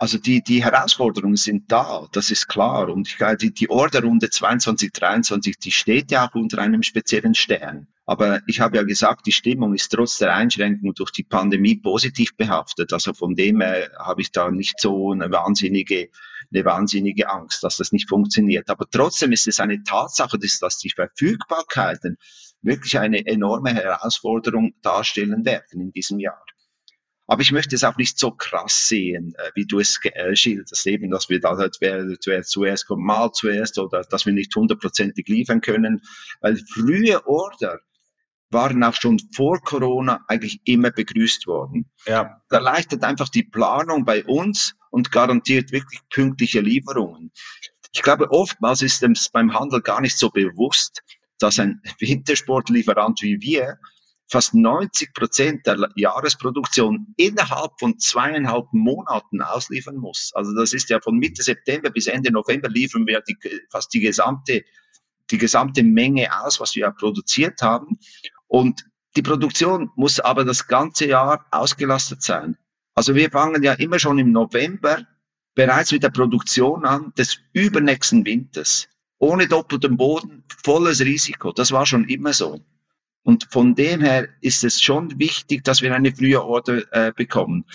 also die, die Herausforderungen sind da, das ist klar. Und ich die, die Orderrunde 22, 23, die steht ja auch unter einem speziellen Stern. Aber ich habe ja gesagt, die Stimmung ist trotz der Einschränkung durch die Pandemie positiv behaftet. Also von dem her habe ich da nicht so eine wahnsinnige, eine wahnsinnige Angst, dass das nicht funktioniert. Aber trotzdem ist es eine Tatsache, dass, dass die Verfügbarkeiten wirklich eine enorme Herausforderung darstellen werden in diesem Jahr. Aber ich möchte es auch nicht so krass sehen, äh, wie du es äh, schilderst, eben, dass wir da halt, wer, wer zuerst kommt, mal zuerst oder dass wir nicht hundertprozentig liefern können, weil frühe Order waren auch schon vor Corona eigentlich immer begrüßt worden. Ja. Da erleichtert einfach die Planung bei uns und garantiert wirklich pünktliche Lieferungen. Ich glaube, oftmals ist es beim Handel gar nicht so bewusst, dass ein Wintersportlieferant wie wir fast 90 Prozent der Jahresproduktion innerhalb von zweieinhalb Monaten ausliefern muss. Also das ist ja von Mitte September bis Ende November liefern wir die, fast die gesamte, die gesamte Menge aus, was wir produziert haben. Und die Produktion muss aber das ganze Jahr ausgelastet sein. Also wir fangen ja immer schon im November bereits mit der Produktion an des übernächsten Winters. Ohne doppelten Boden, volles Risiko. Das war schon immer so. Und von dem her ist es schon wichtig, dass wir eine frühe Order äh, bekommen.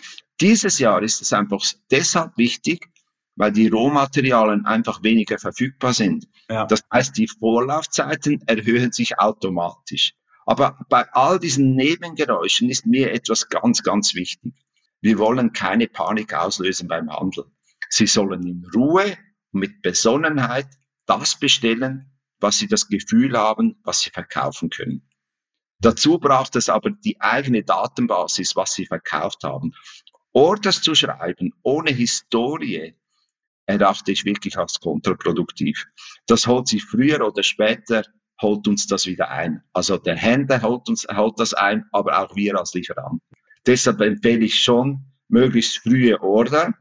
Dieses Jahr ist es einfach deshalb wichtig, weil die Rohmaterialien einfach weniger verfügbar sind. Ja. Das heißt, die Vorlaufzeiten erhöhen sich automatisch. Aber bei all diesen Nebengeräuschen ist mir etwas ganz, ganz wichtig. Wir wollen keine Panik auslösen beim Handel. Sie sollen in Ruhe und mit Besonnenheit das bestellen, was sie das Gefühl haben, was sie verkaufen können. Dazu braucht es aber die eigene Datenbasis, was sie verkauft haben. Orders zu schreiben ohne Historie erachte ich wirklich als kontraproduktiv. Das holt sich früher oder später, holt uns das wieder ein. Also der Händler holt uns, holt das ein, aber auch wir als Lieferanten. Deshalb empfehle ich schon, möglichst frühe Order,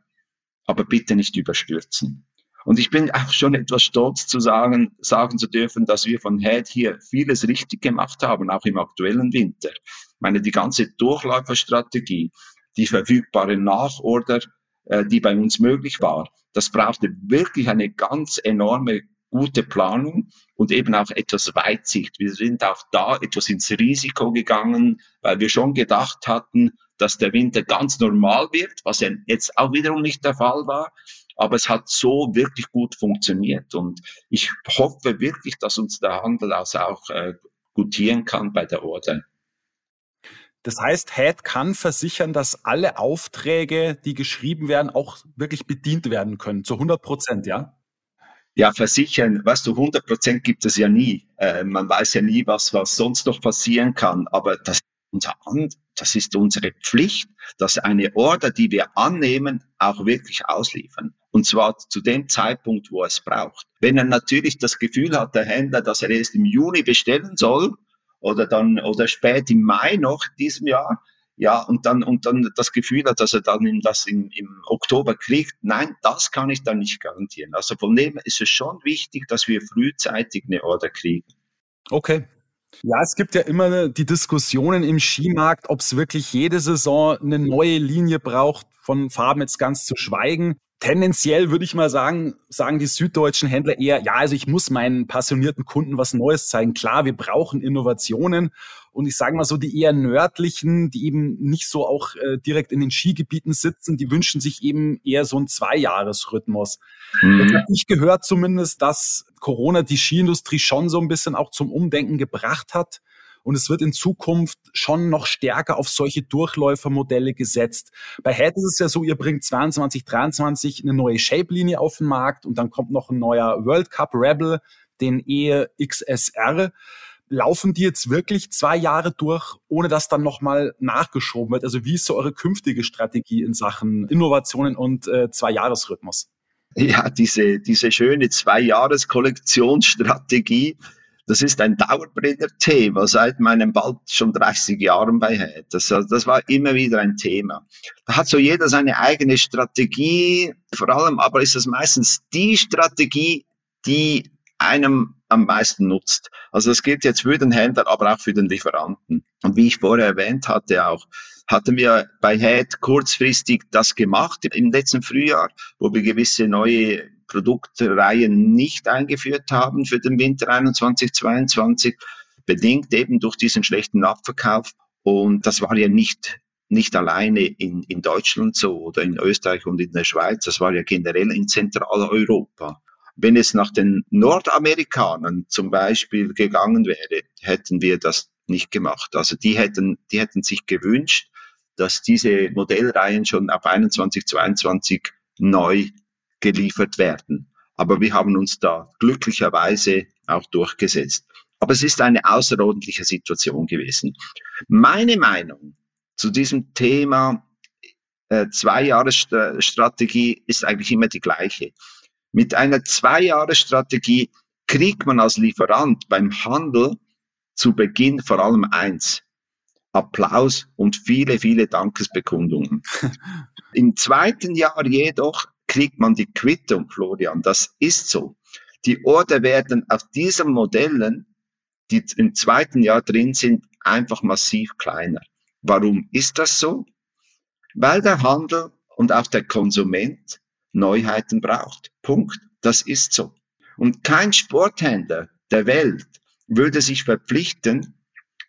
aber bitte nicht überstürzen. Und ich bin auch schon etwas stolz zu sagen, sagen zu dürfen, dass wir von Head hier vieles richtig gemacht haben, auch im aktuellen Winter. Ich meine, die ganze Durchläuferstrategie, die verfügbare Nachorder, äh, die bei uns möglich war, das brauchte wirklich eine ganz enorme gute Planung und eben auch etwas Weitsicht. Wir sind auch da etwas ins Risiko gegangen, weil wir schon gedacht hatten, dass der Winter ganz normal wird, was ja jetzt auch wiederum nicht der Fall war. Aber es hat so wirklich gut funktioniert. Und ich hoffe wirklich, dass uns der Handel also auch äh, gutieren kann bei der Order. Das heißt, Head kann versichern, dass alle Aufträge, die geschrieben werden, auch wirklich bedient werden können, zu 100 Prozent, ja? Ja, versichern, weißt du, 100 Prozent gibt es ja nie. Äh, man weiß ja nie, was, was sonst noch passieren kann. Aber das unser An das ist unsere Pflicht, dass eine Order, die wir annehmen, auch wirklich ausliefern. Und zwar zu dem Zeitpunkt, wo es braucht. Wenn er natürlich das Gefühl hat, der Händler, dass er erst im Juni bestellen soll oder dann oder spät im Mai noch diesem Jahr, ja, und dann, und dann das Gefühl hat, dass er dann das im, im Oktober kriegt. Nein, das kann ich dann nicht garantieren. Also von dem ist es schon wichtig, dass wir frühzeitig eine Order kriegen. Okay, ja, es gibt ja immer die Diskussionen im Skimarkt, ob es wirklich jede Saison eine neue Linie braucht, von Farben jetzt ganz zu schweigen. Tendenziell würde ich mal sagen, sagen die süddeutschen Händler eher, ja, also ich muss meinen passionierten Kunden was Neues zeigen. Klar, wir brauchen Innovationen. Und ich sage mal so, die eher nördlichen, die eben nicht so auch äh, direkt in den Skigebieten sitzen, die wünschen sich eben eher so einen Zweijahresrhythmus. Mhm. Jetzt habe ich gehört zumindest, dass Corona die Skiindustrie schon so ein bisschen auch zum Umdenken gebracht hat und es wird in Zukunft schon noch stärker auf solche Durchläufermodelle gesetzt. Bei Head ist es ja so, ihr bringt 22, 23 eine neue Shape-Linie auf den Markt und dann kommt noch ein neuer World Cup Rebel, den EXSR laufen die jetzt wirklich zwei Jahre durch, ohne dass dann nochmal nachgeschoben wird? Also wie ist so eure künftige Strategie in Sachen Innovationen und äh, Zwei-Jahres-Rhythmus? Ja, diese, diese schöne Zwei-Jahres-Kollektionsstrategie, das ist ein Dauerbrenner-Thema seit meinem bald schon 30 Jahren bei Head. Das, das war immer wieder ein Thema. Da hat so jeder seine eigene Strategie, vor allem aber ist das meistens die Strategie, die einem am meisten nutzt. Also das gilt jetzt für den Händler, aber auch für den Lieferanten. Und wie ich vorher erwähnt hatte auch, hatten wir bei Head kurzfristig das gemacht im letzten Frühjahr, wo wir gewisse neue Produktreihen nicht eingeführt haben für den Winter 21, 22, bedingt eben durch diesen schlechten Abverkauf. Und das war ja nicht nicht alleine in, in Deutschland so oder in Österreich und in der Schweiz, das war ja generell in Zentraleuropa. Wenn es nach den Nordamerikanern zum Beispiel gegangen wäre, hätten wir das nicht gemacht. Also die hätten, die hätten sich gewünscht, dass diese Modellreihen schon auf 21, 22 neu geliefert werden. Aber wir haben uns da glücklicherweise auch durchgesetzt. Aber es ist eine außerordentliche Situation gewesen. Meine Meinung zu diesem Thema äh, Zwei-Jahres-Strategie ist eigentlich immer die gleiche. Mit einer Zwei-Jahres-Strategie kriegt man als Lieferant beim Handel zu Beginn vor allem eins. Applaus und viele, viele Dankesbekundungen. Im zweiten Jahr jedoch kriegt man die Quittung, Florian. Das ist so. Die Order werden auf diesen Modellen, die im zweiten Jahr drin sind, einfach massiv kleiner. Warum ist das so? Weil der Handel und auch der Konsument Neuheiten braucht. Punkt. Das ist so. Und kein Sporthändler der Welt würde sich verpflichten,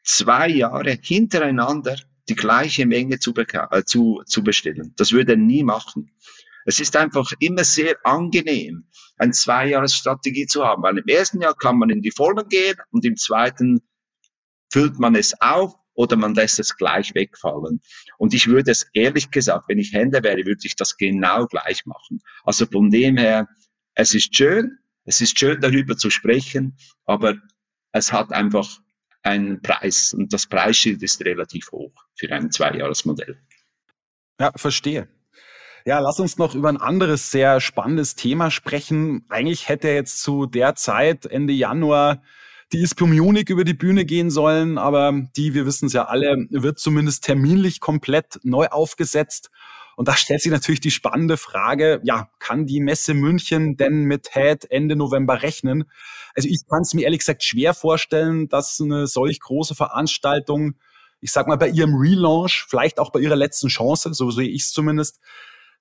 zwei Jahre hintereinander die gleiche Menge zu, äh, zu, zu bestellen. Das würde er nie machen. Es ist einfach immer sehr angenehm, eine Zweijahresstrategie zu haben, weil im ersten Jahr kann man in die Vollen gehen und im zweiten füllt man es auf oder man lässt es gleich wegfallen. Und ich würde es ehrlich gesagt, wenn ich Händler wäre, würde ich das genau gleich machen. Also von dem her, es ist schön, es ist schön darüber zu sprechen, aber es hat einfach einen Preis und das Preisschild ist relativ hoch für ein Zweijahresmodell. Ja, verstehe. Ja, lass uns noch über ein anderes sehr spannendes Thema sprechen. Eigentlich hätte jetzt zu der Zeit, Ende Januar, die Munich über die Bühne gehen sollen, aber die, wir wissen es ja alle, wird zumindest terminlich komplett neu aufgesetzt. Und da stellt sich natürlich die spannende Frage, ja, kann die Messe München denn mit Head Ende November rechnen? Also ich kann es mir ehrlich gesagt schwer vorstellen, dass eine solch große Veranstaltung, ich sag mal bei ihrem Relaunch, vielleicht auch bei ihrer letzten Chance, so sehe ich es zumindest,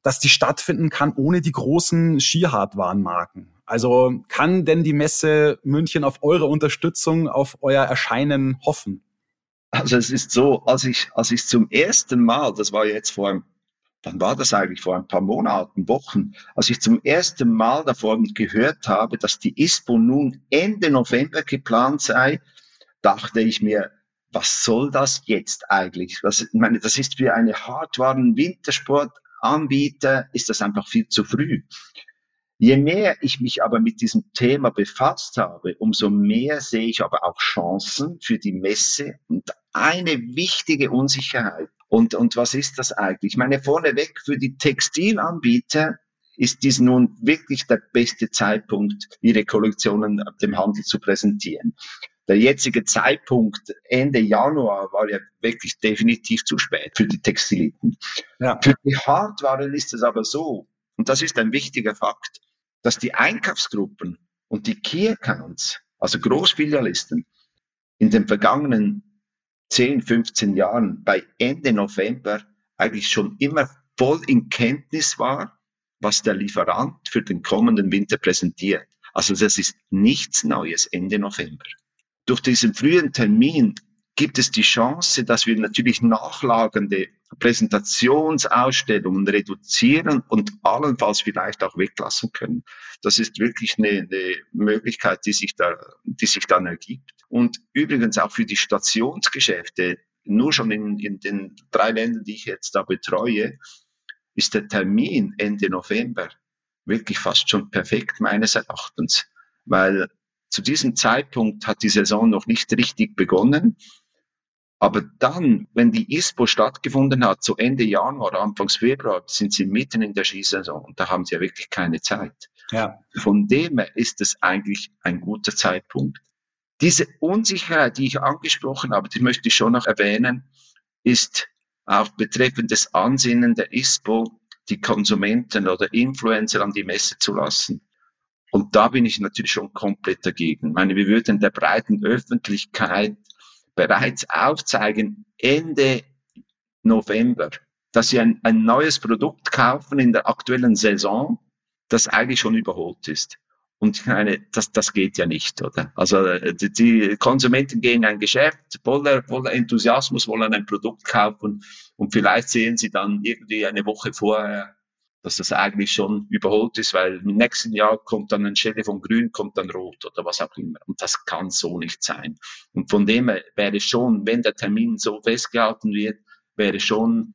dass die stattfinden kann ohne die großen Skihardwarenmarken. Also kann denn die Messe München auf eure Unterstützung, auf euer Erscheinen hoffen? Also es ist so, als ich, als ich zum ersten Mal, das war jetzt vor ein, wann war das eigentlich, vor ein paar Monaten, Wochen, als ich zum ersten Mal davon gehört habe, dass die ISPO nun Ende November geplant sei, dachte ich mir, was soll das jetzt eigentlich? Was, ich meine, das ist für eine Hardwaren-Wintersport Anbieter, ist das einfach viel zu früh. Je mehr ich mich aber mit diesem Thema befasst habe, umso mehr sehe ich aber auch Chancen für die Messe und eine wichtige Unsicherheit. Und, und was ist das eigentlich? Ich meine, vorneweg für die Textilanbieter ist dies nun wirklich der beste Zeitpunkt, ihre Kollektionen dem Handel zu präsentieren der jetzige Zeitpunkt Ende Januar war ja wirklich definitiv zu spät für die Textiliten. Ja. Für die Hardwaren ist es aber so, und das ist ein wichtiger Fakt, dass die Einkaufsgruppen und die Key Accounts, also Großfilialisten, in den vergangenen 10, 15 Jahren bei Ende November eigentlich schon immer voll in Kenntnis war, was der Lieferant für den kommenden Winter präsentiert. Also das ist nichts Neues Ende November durch diesen frühen Termin gibt es die Chance, dass wir natürlich nachlagernde Präsentationsausstellungen reduzieren und allenfalls vielleicht auch weglassen können. Das ist wirklich eine, eine Möglichkeit, die sich, da, die sich dann ergibt. Und übrigens auch für die Stationsgeschäfte, nur schon in, in den drei Ländern, die ich jetzt da betreue, ist der Termin Ende November wirklich fast schon perfekt meines Erachtens, weil zu diesem Zeitpunkt hat die Saison noch nicht richtig begonnen. Aber dann, wenn die ISPO stattgefunden hat, so Ende Januar, Anfangs Februar, sind sie mitten in der Skisaison und da haben sie ja wirklich keine Zeit. Ja. Von dem her ist es eigentlich ein guter Zeitpunkt. Diese Unsicherheit, die ich angesprochen habe, die möchte ich schon noch erwähnen, ist auch betreffend des Ansinnen der ISPO, die Konsumenten oder Influencer an die Messe zu lassen. Und da bin ich natürlich schon komplett dagegen. Ich meine, wir würden der breiten Öffentlichkeit bereits aufzeigen, Ende November, dass sie ein, ein neues Produkt kaufen in der aktuellen Saison, das eigentlich schon überholt ist. Und ich meine, das, das geht ja nicht, oder? Also die, die Konsumenten gehen in ein Geschäft, voller, voller Enthusiasmus, wollen ein Produkt kaufen und vielleicht sehen sie dann irgendwie eine Woche vorher, dass das eigentlich schon überholt ist, weil im nächsten Jahr kommt dann anstelle von grün, kommt dann rot oder was auch immer. Und das kann so nicht sein. Und von dem her wäre schon, wenn der Termin so festgehalten wird, wäre schon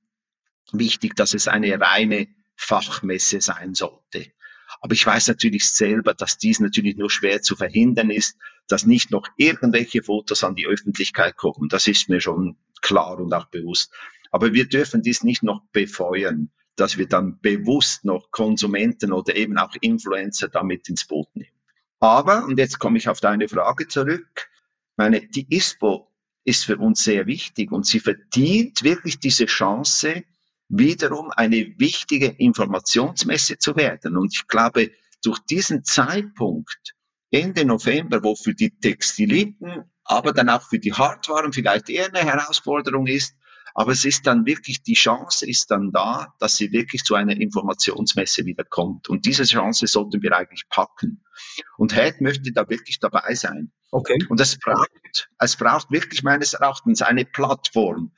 wichtig, dass es eine reine Fachmesse sein sollte. Aber ich weiß natürlich selber, dass dies natürlich nur schwer zu verhindern ist, dass nicht noch irgendwelche Fotos an die Öffentlichkeit kommen. Das ist mir schon klar und auch bewusst. Aber wir dürfen dies nicht noch befeuern, dass wir dann bewusst noch Konsumenten oder eben auch Influencer damit ins Boot nehmen. Aber, und jetzt komme ich auf deine Frage zurück, meine, die ISPO ist für uns sehr wichtig und sie verdient wirklich diese Chance, wiederum eine wichtige Informationsmesse zu werden. Und ich glaube, durch diesen Zeitpunkt, Ende November, wo für die Textiliten, aber dann auch für die Hardwaren vielleicht eher eine Herausforderung ist, aber es ist dann wirklich, die Chance ist dann da, dass sie wirklich zu einer Informationsmesse wieder kommt. Und diese Chance sollten wir eigentlich packen. Und Head möchte da wirklich dabei sein. Okay. Und es braucht, es braucht wirklich meines Erachtens eine Plattform,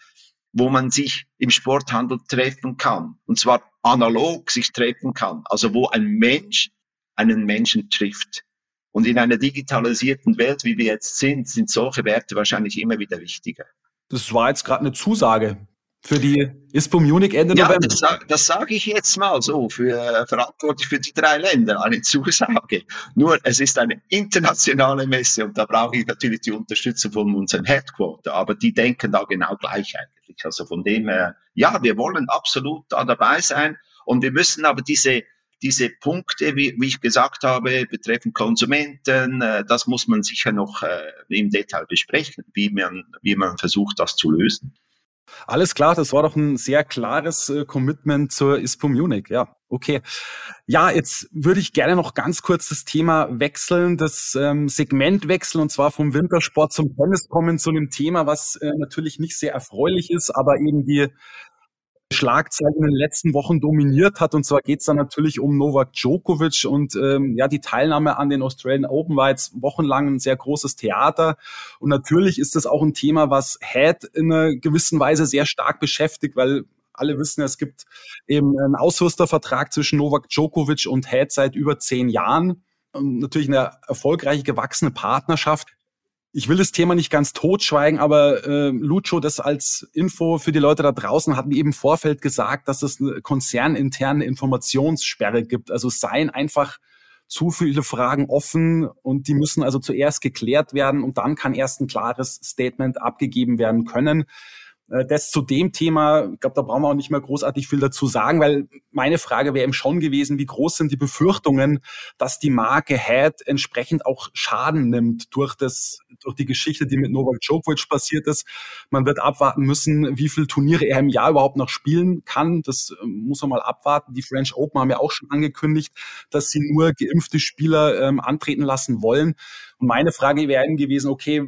wo man sich im Sporthandel treffen kann. Und zwar analog sich treffen kann. Also wo ein Mensch einen Menschen trifft. Und in einer digitalisierten Welt, wie wir jetzt sind, sind solche Werte wahrscheinlich immer wieder wichtiger. Das war jetzt gerade eine Zusage für die ISPO Munich Ende ja, November. Das, das sage ich jetzt mal so, für verantwortlich für die drei Länder, eine Zusage. Nur es ist eine internationale Messe und da brauche ich natürlich die Unterstützung von unserem Headquarter, aber die denken da genau gleich eigentlich. Also von dem her, ja, wir wollen absolut da dabei sein und wir müssen aber diese diese Punkte, wie, wie ich gesagt habe, betreffend Konsumenten, äh, das muss man sicher noch äh, im Detail besprechen, wie man, wie man versucht, das zu lösen. Alles klar, das war doch ein sehr klares äh, Commitment zur ISPO Munich. Ja, okay. Ja, jetzt würde ich gerne noch ganz kurz das Thema wechseln, das ähm, Segment wechseln und zwar vom Wintersport zum Tennis kommen zu einem Thema, was äh, natürlich nicht sehr erfreulich ist, aber eben die Schlagzeilen in den letzten Wochen dominiert hat. Und zwar geht es dann natürlich um Novak Djokovic und ähm, ja, die Teilnahme an den Australian Open war jetzt wochenlang ein sehr großes Theater. Und natürlich ist das auch ein Thema, was Head in einer gewissen Weise sehr stark beschäftigt, weil alle wissen, es gibt eben einen Ausrüstervertrag zwischen Novak Djokovic und Head seit über zehn Jahren. Und natürlich eine erfolgreiche gewachsene Partnerschaft ich will das Thema nicht ganz totschweigen, aber äh, Lucho, das als Info für die Leute da draußen, hat mir eben im Vorfeld gesagt, dass es eine konzerninterne Informationssperre gibt. Also seien einfach zu viele Fragen offen und die müssen also zuerst geklärt werden und dann kann erst ein klares Statement abgegeben werden können. Äh, das zu dem Thema, ich glaube, da brauchen wir auch nicht mehr großartig viel dazu sagen, weil meine Frage wäre eben schon gewesen, wie groß sind die Befürchtungen, dass die Marke Head entsprechend auch Schaden nimmt durch das, durch die Geschichte, die mit Novak Djokovic passiert ist. Man wird abwarten müssen, wie viele Turniere er im Jahr überhaupt noch spielen kann. Das ähm, muss man mal abwarten. Die French Open haben ja auch schon angekündigt, dass sie nur geimpfte Spieler ähm, antreten lassen wollen. Und meine Frage wäre eben gewesen, okay,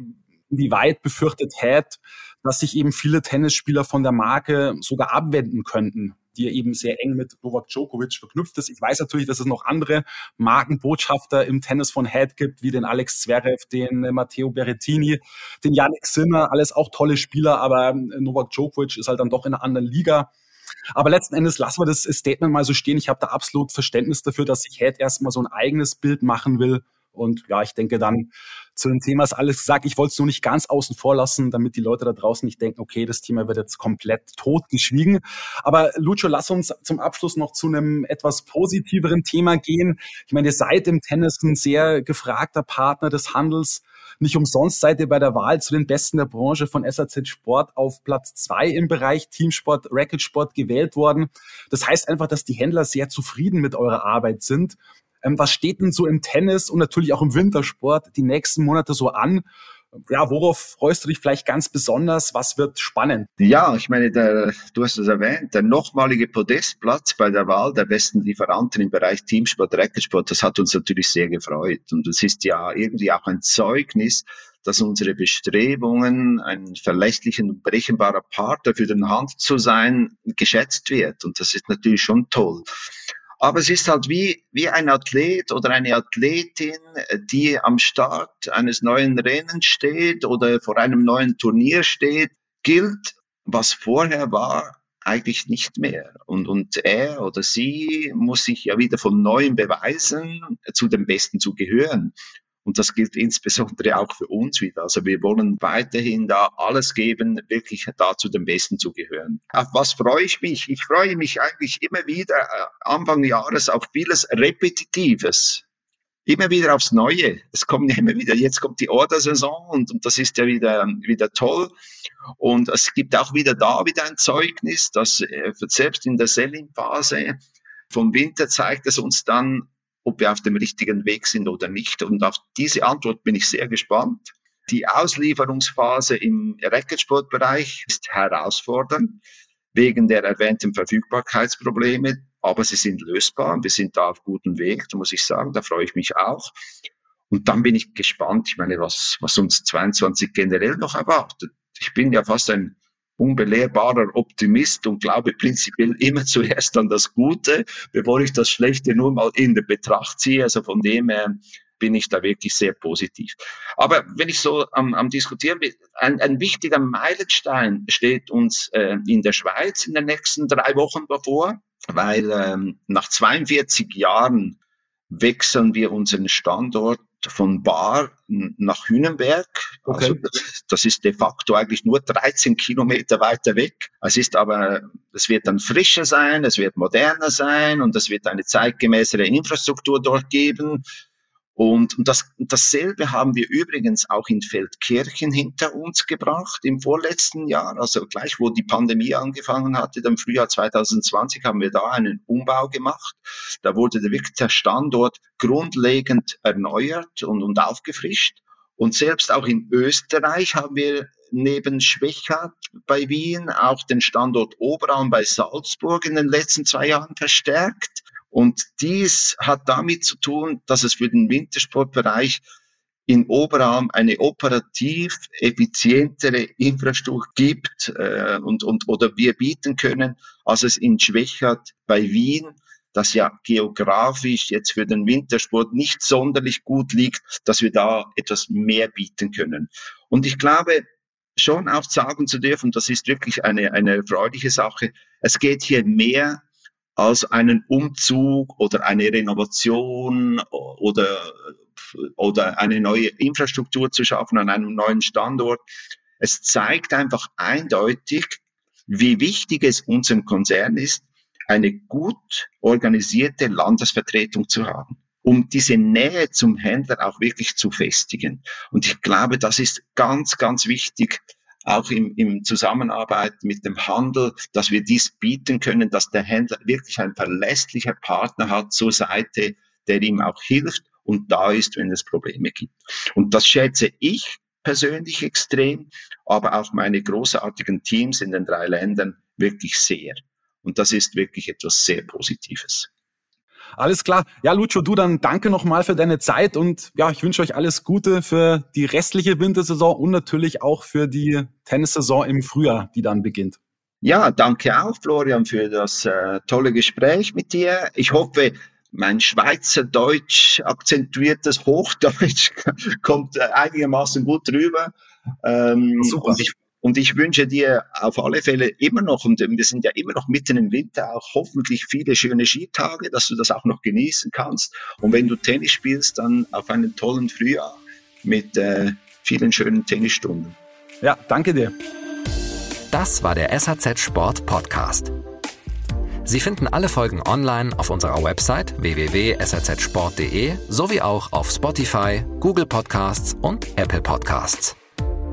wie weit befürchtet Head, dass sich eben viele Tennisspieler von der Marke sogar abwenden könnten. die eben sehr eng mit Novak Djokovic verknüpft ist. Ich weiß natürlich, dass es noch andere Markenbotschafter im Tennis von Head gibt, wie den Alex Zverev, den Matteo Berrettini, den Yannick Sinner, alles auch tolle Spieler, aber Novak Djokovic ist halt dann doch in einer anderen Liga. Aber letzten Endes lassen wir das Statement mal so stehen. Ich habe da absolut Verständnis dafür, dass sich Head erstmal so ein eigenes Bild machen will. Und ja, ich denke dann zu dem Thema ist alles gesagt. Ich wollte es nur nicht ganz außen vor lassen, damit die Leute da draußen nicht denken, okay, das Thema wird jetzt komplett totgeschwiegen. Aber Lucio, lass uns zum Abschluss noch zu einem etwas positiveren Thema gehen. Ich meine, ihr seid im Tennis ein sehr gefragter Partner des Handels. Nicht umsonst seid ihr bei der Wahl zu den Besten der Branche von SAZ Sport auf Platz zwei im Bereich Teamsport, Racketsport gewählt worden. Das heißt einfach, dass die Händler sehr zufrieden mit eurer Arbeit sind. Ähm, was steht denn so im Tennis und natürlich auch im Wintersport die nächsten Monate so an? Ja, worauf freust du dich vielleicht ganz besonders? Was wird spannend? Ja, ich meine, der, du hast es erwähnt, der nochmalige Podestplatz bei der Wahl der besten Lieferanten im Bereich Teamsport, Racketsport, das hat uns natürlich sehr gefreut. Und es ist ja irgendwie auch ein Zeugnis, dass unsere Bestrebungen, ein verlässlicher und berechenbarer Partner für den Hand zu sein, geschätzt wird. Und das ist natürlich schon toll. Aber es ist halt wie, wie ein Athlet oder eine Athletin, die am Start eines neuen Rennens steht oder vor einem neuen Turnier steht, gilt, was vorher war, eigentlich nicht mehr. Und, und er oder sie muss sich ja wieder von neuem beweisen, zu den Besten zu gehören. Und das gilt insbesondere auch für uns wieder. Also wir wollen weiterhin da alles geben, wirklich da zu den Besten zu gehören. Auf was freue ich mich? Ich freue mich eigentlich immer wieder äh, Anfang Jahres auf vieles Repetitives. Immer wieder aufs Neue. Es kommt ja immer wieder, jetzt kommt die Ordersaison und, und das ist ja wieder, wieder toll. Und es gibt auch wieder da wieder ein Zeugnis, dass äh, selbst in der Selling-Phase vom Winter zeigt es uns dann, ob wir auf dem richtigen Weg sind oder nicht. Und auf diese Antwort bin ich sehr gespannt. Die Auslieferungsphase im Racketsportbereich ist herausfordernd wegen der erwähnten Verfügbarkeitsprobleme, aber sie sind lösbar. Wir sind da auf gutem Weg, da muss ich sagen, da freue ich mich auch. Und dann bin ich gespannt, ich meine, was, was uns 22 generell noch erwartet. Ich bin ja fast ein unbelehrbarer Optimist und glaube prinzipiell immer zuerst an das Gute, bevor ich das Schlechte nur mal in der Betracht ziehe. Also von dem her bin ich da wirklich sehr positiv. Aber wenn ich so am, am Diskutieren bin, ein, ein wichtiger Meilenstein steht uns äh, in der Schweiz in den nächsten drei Wochen bevor, weil ähm, nach 42 Jahren wechseln wir unseren Standort von Bar nach Hünenberg. Okay. Also das, das, ist de facto eigentlich nur 13 Kilometer weiter weg. Es ist aber, es wird dann frischer sein, es wird moderner sein und es wird eine zeitgemäßere Infrastruktur dort geben. Und, und das, dasselbe haben wir übrigens auch in Feldkirchen hinter uns gebracht im vorletzten Jahr. Also gleich, wo die Pandemie angefangen hatte, im Frühjahr 2020, haben wir da einen Umbau gemacht. Da wurde wirklich der Standort grundlegend erneuert und, und aufgefrischt. Und selbst auch in Österreich haben wir neben Schwechat bei Wien auch den Standort Oberalm bei Salzburg in den letzten zwei Jahren verstärkt. Und dies hat damit zu tun, dass es für den Wintersportbereich in Oberarm eine operativ effizientere Infrastruktur gibt äh, und, und oder wir bieten können, als es in Schwächert bei Wien, das ja geografisch jetzt für den Wintersport nicht sonderlich gut liegt, dass wir da etwas mehr bieten können. Und ich glaube, schon auch sagen zu dürfen, das ist wirklich eine, eine freudige Sache, es geht hier mehr als einen Umzug oder eine Renovation oder, oder eine neue Infrastruktur zu schaffen an einem neuen Standort. Es zeigt einfach eindeutig, wie wichtig es unserem Konzern ist, eine gut organisierte Landesvertretung zu haben, um diese Nähe zum Händler auch wirklich zu festigen. Und ich glaube, das ist ganz, ganz wichtig, auch im, im Zusammenarbeit mit dem Handel, dass wir dies bieten können, dass der Händler wirklich ein verlässlicher Partner hat zur Seite, der ihm auch hilft und da ist, wenn es Probleme gibt. Und das schätze ich persönlich extrem, aber auch meine großartigen Teams in den drei Ländern wirklich sehr. Und das ist wirklich etwas sehr Positives. Alles klar. Ja, Lucio, du dann danke nochmal für deine Zeit und ja, ich wünsche euch alles Gute für die restliche Wintersaison und natürlich auch für die Tennissaison im Frühjahr, die dann beginnt. Ja, danke auch, Florian, für das äh, tolle Gespräch mit dir. Ich hoffe, mein Schweizerdeutsch akzentuiertes Hochdeutsch kommt äh, einigermaßen gut rüber. Ähm, Super. Und ich, und ich wünsche dir auf alle Fälle immer noch, und wir sind ja immer noch mitten im Winter, auch hoffentlich viele schöne Skitage, dass du das auch noch genießen kannst. Und wenn du Tennis spielst, dann auf einen tollen Frühjahr mit äh, vielen schönen Tennisstunden. Ja, danke dir. Das war der SAZ Sport Podcast. Sie finden alle Folgen online auf unserer Website www.sazsport.de sowie auch auf Spotify, Google Podcasts und Apple Podcasts.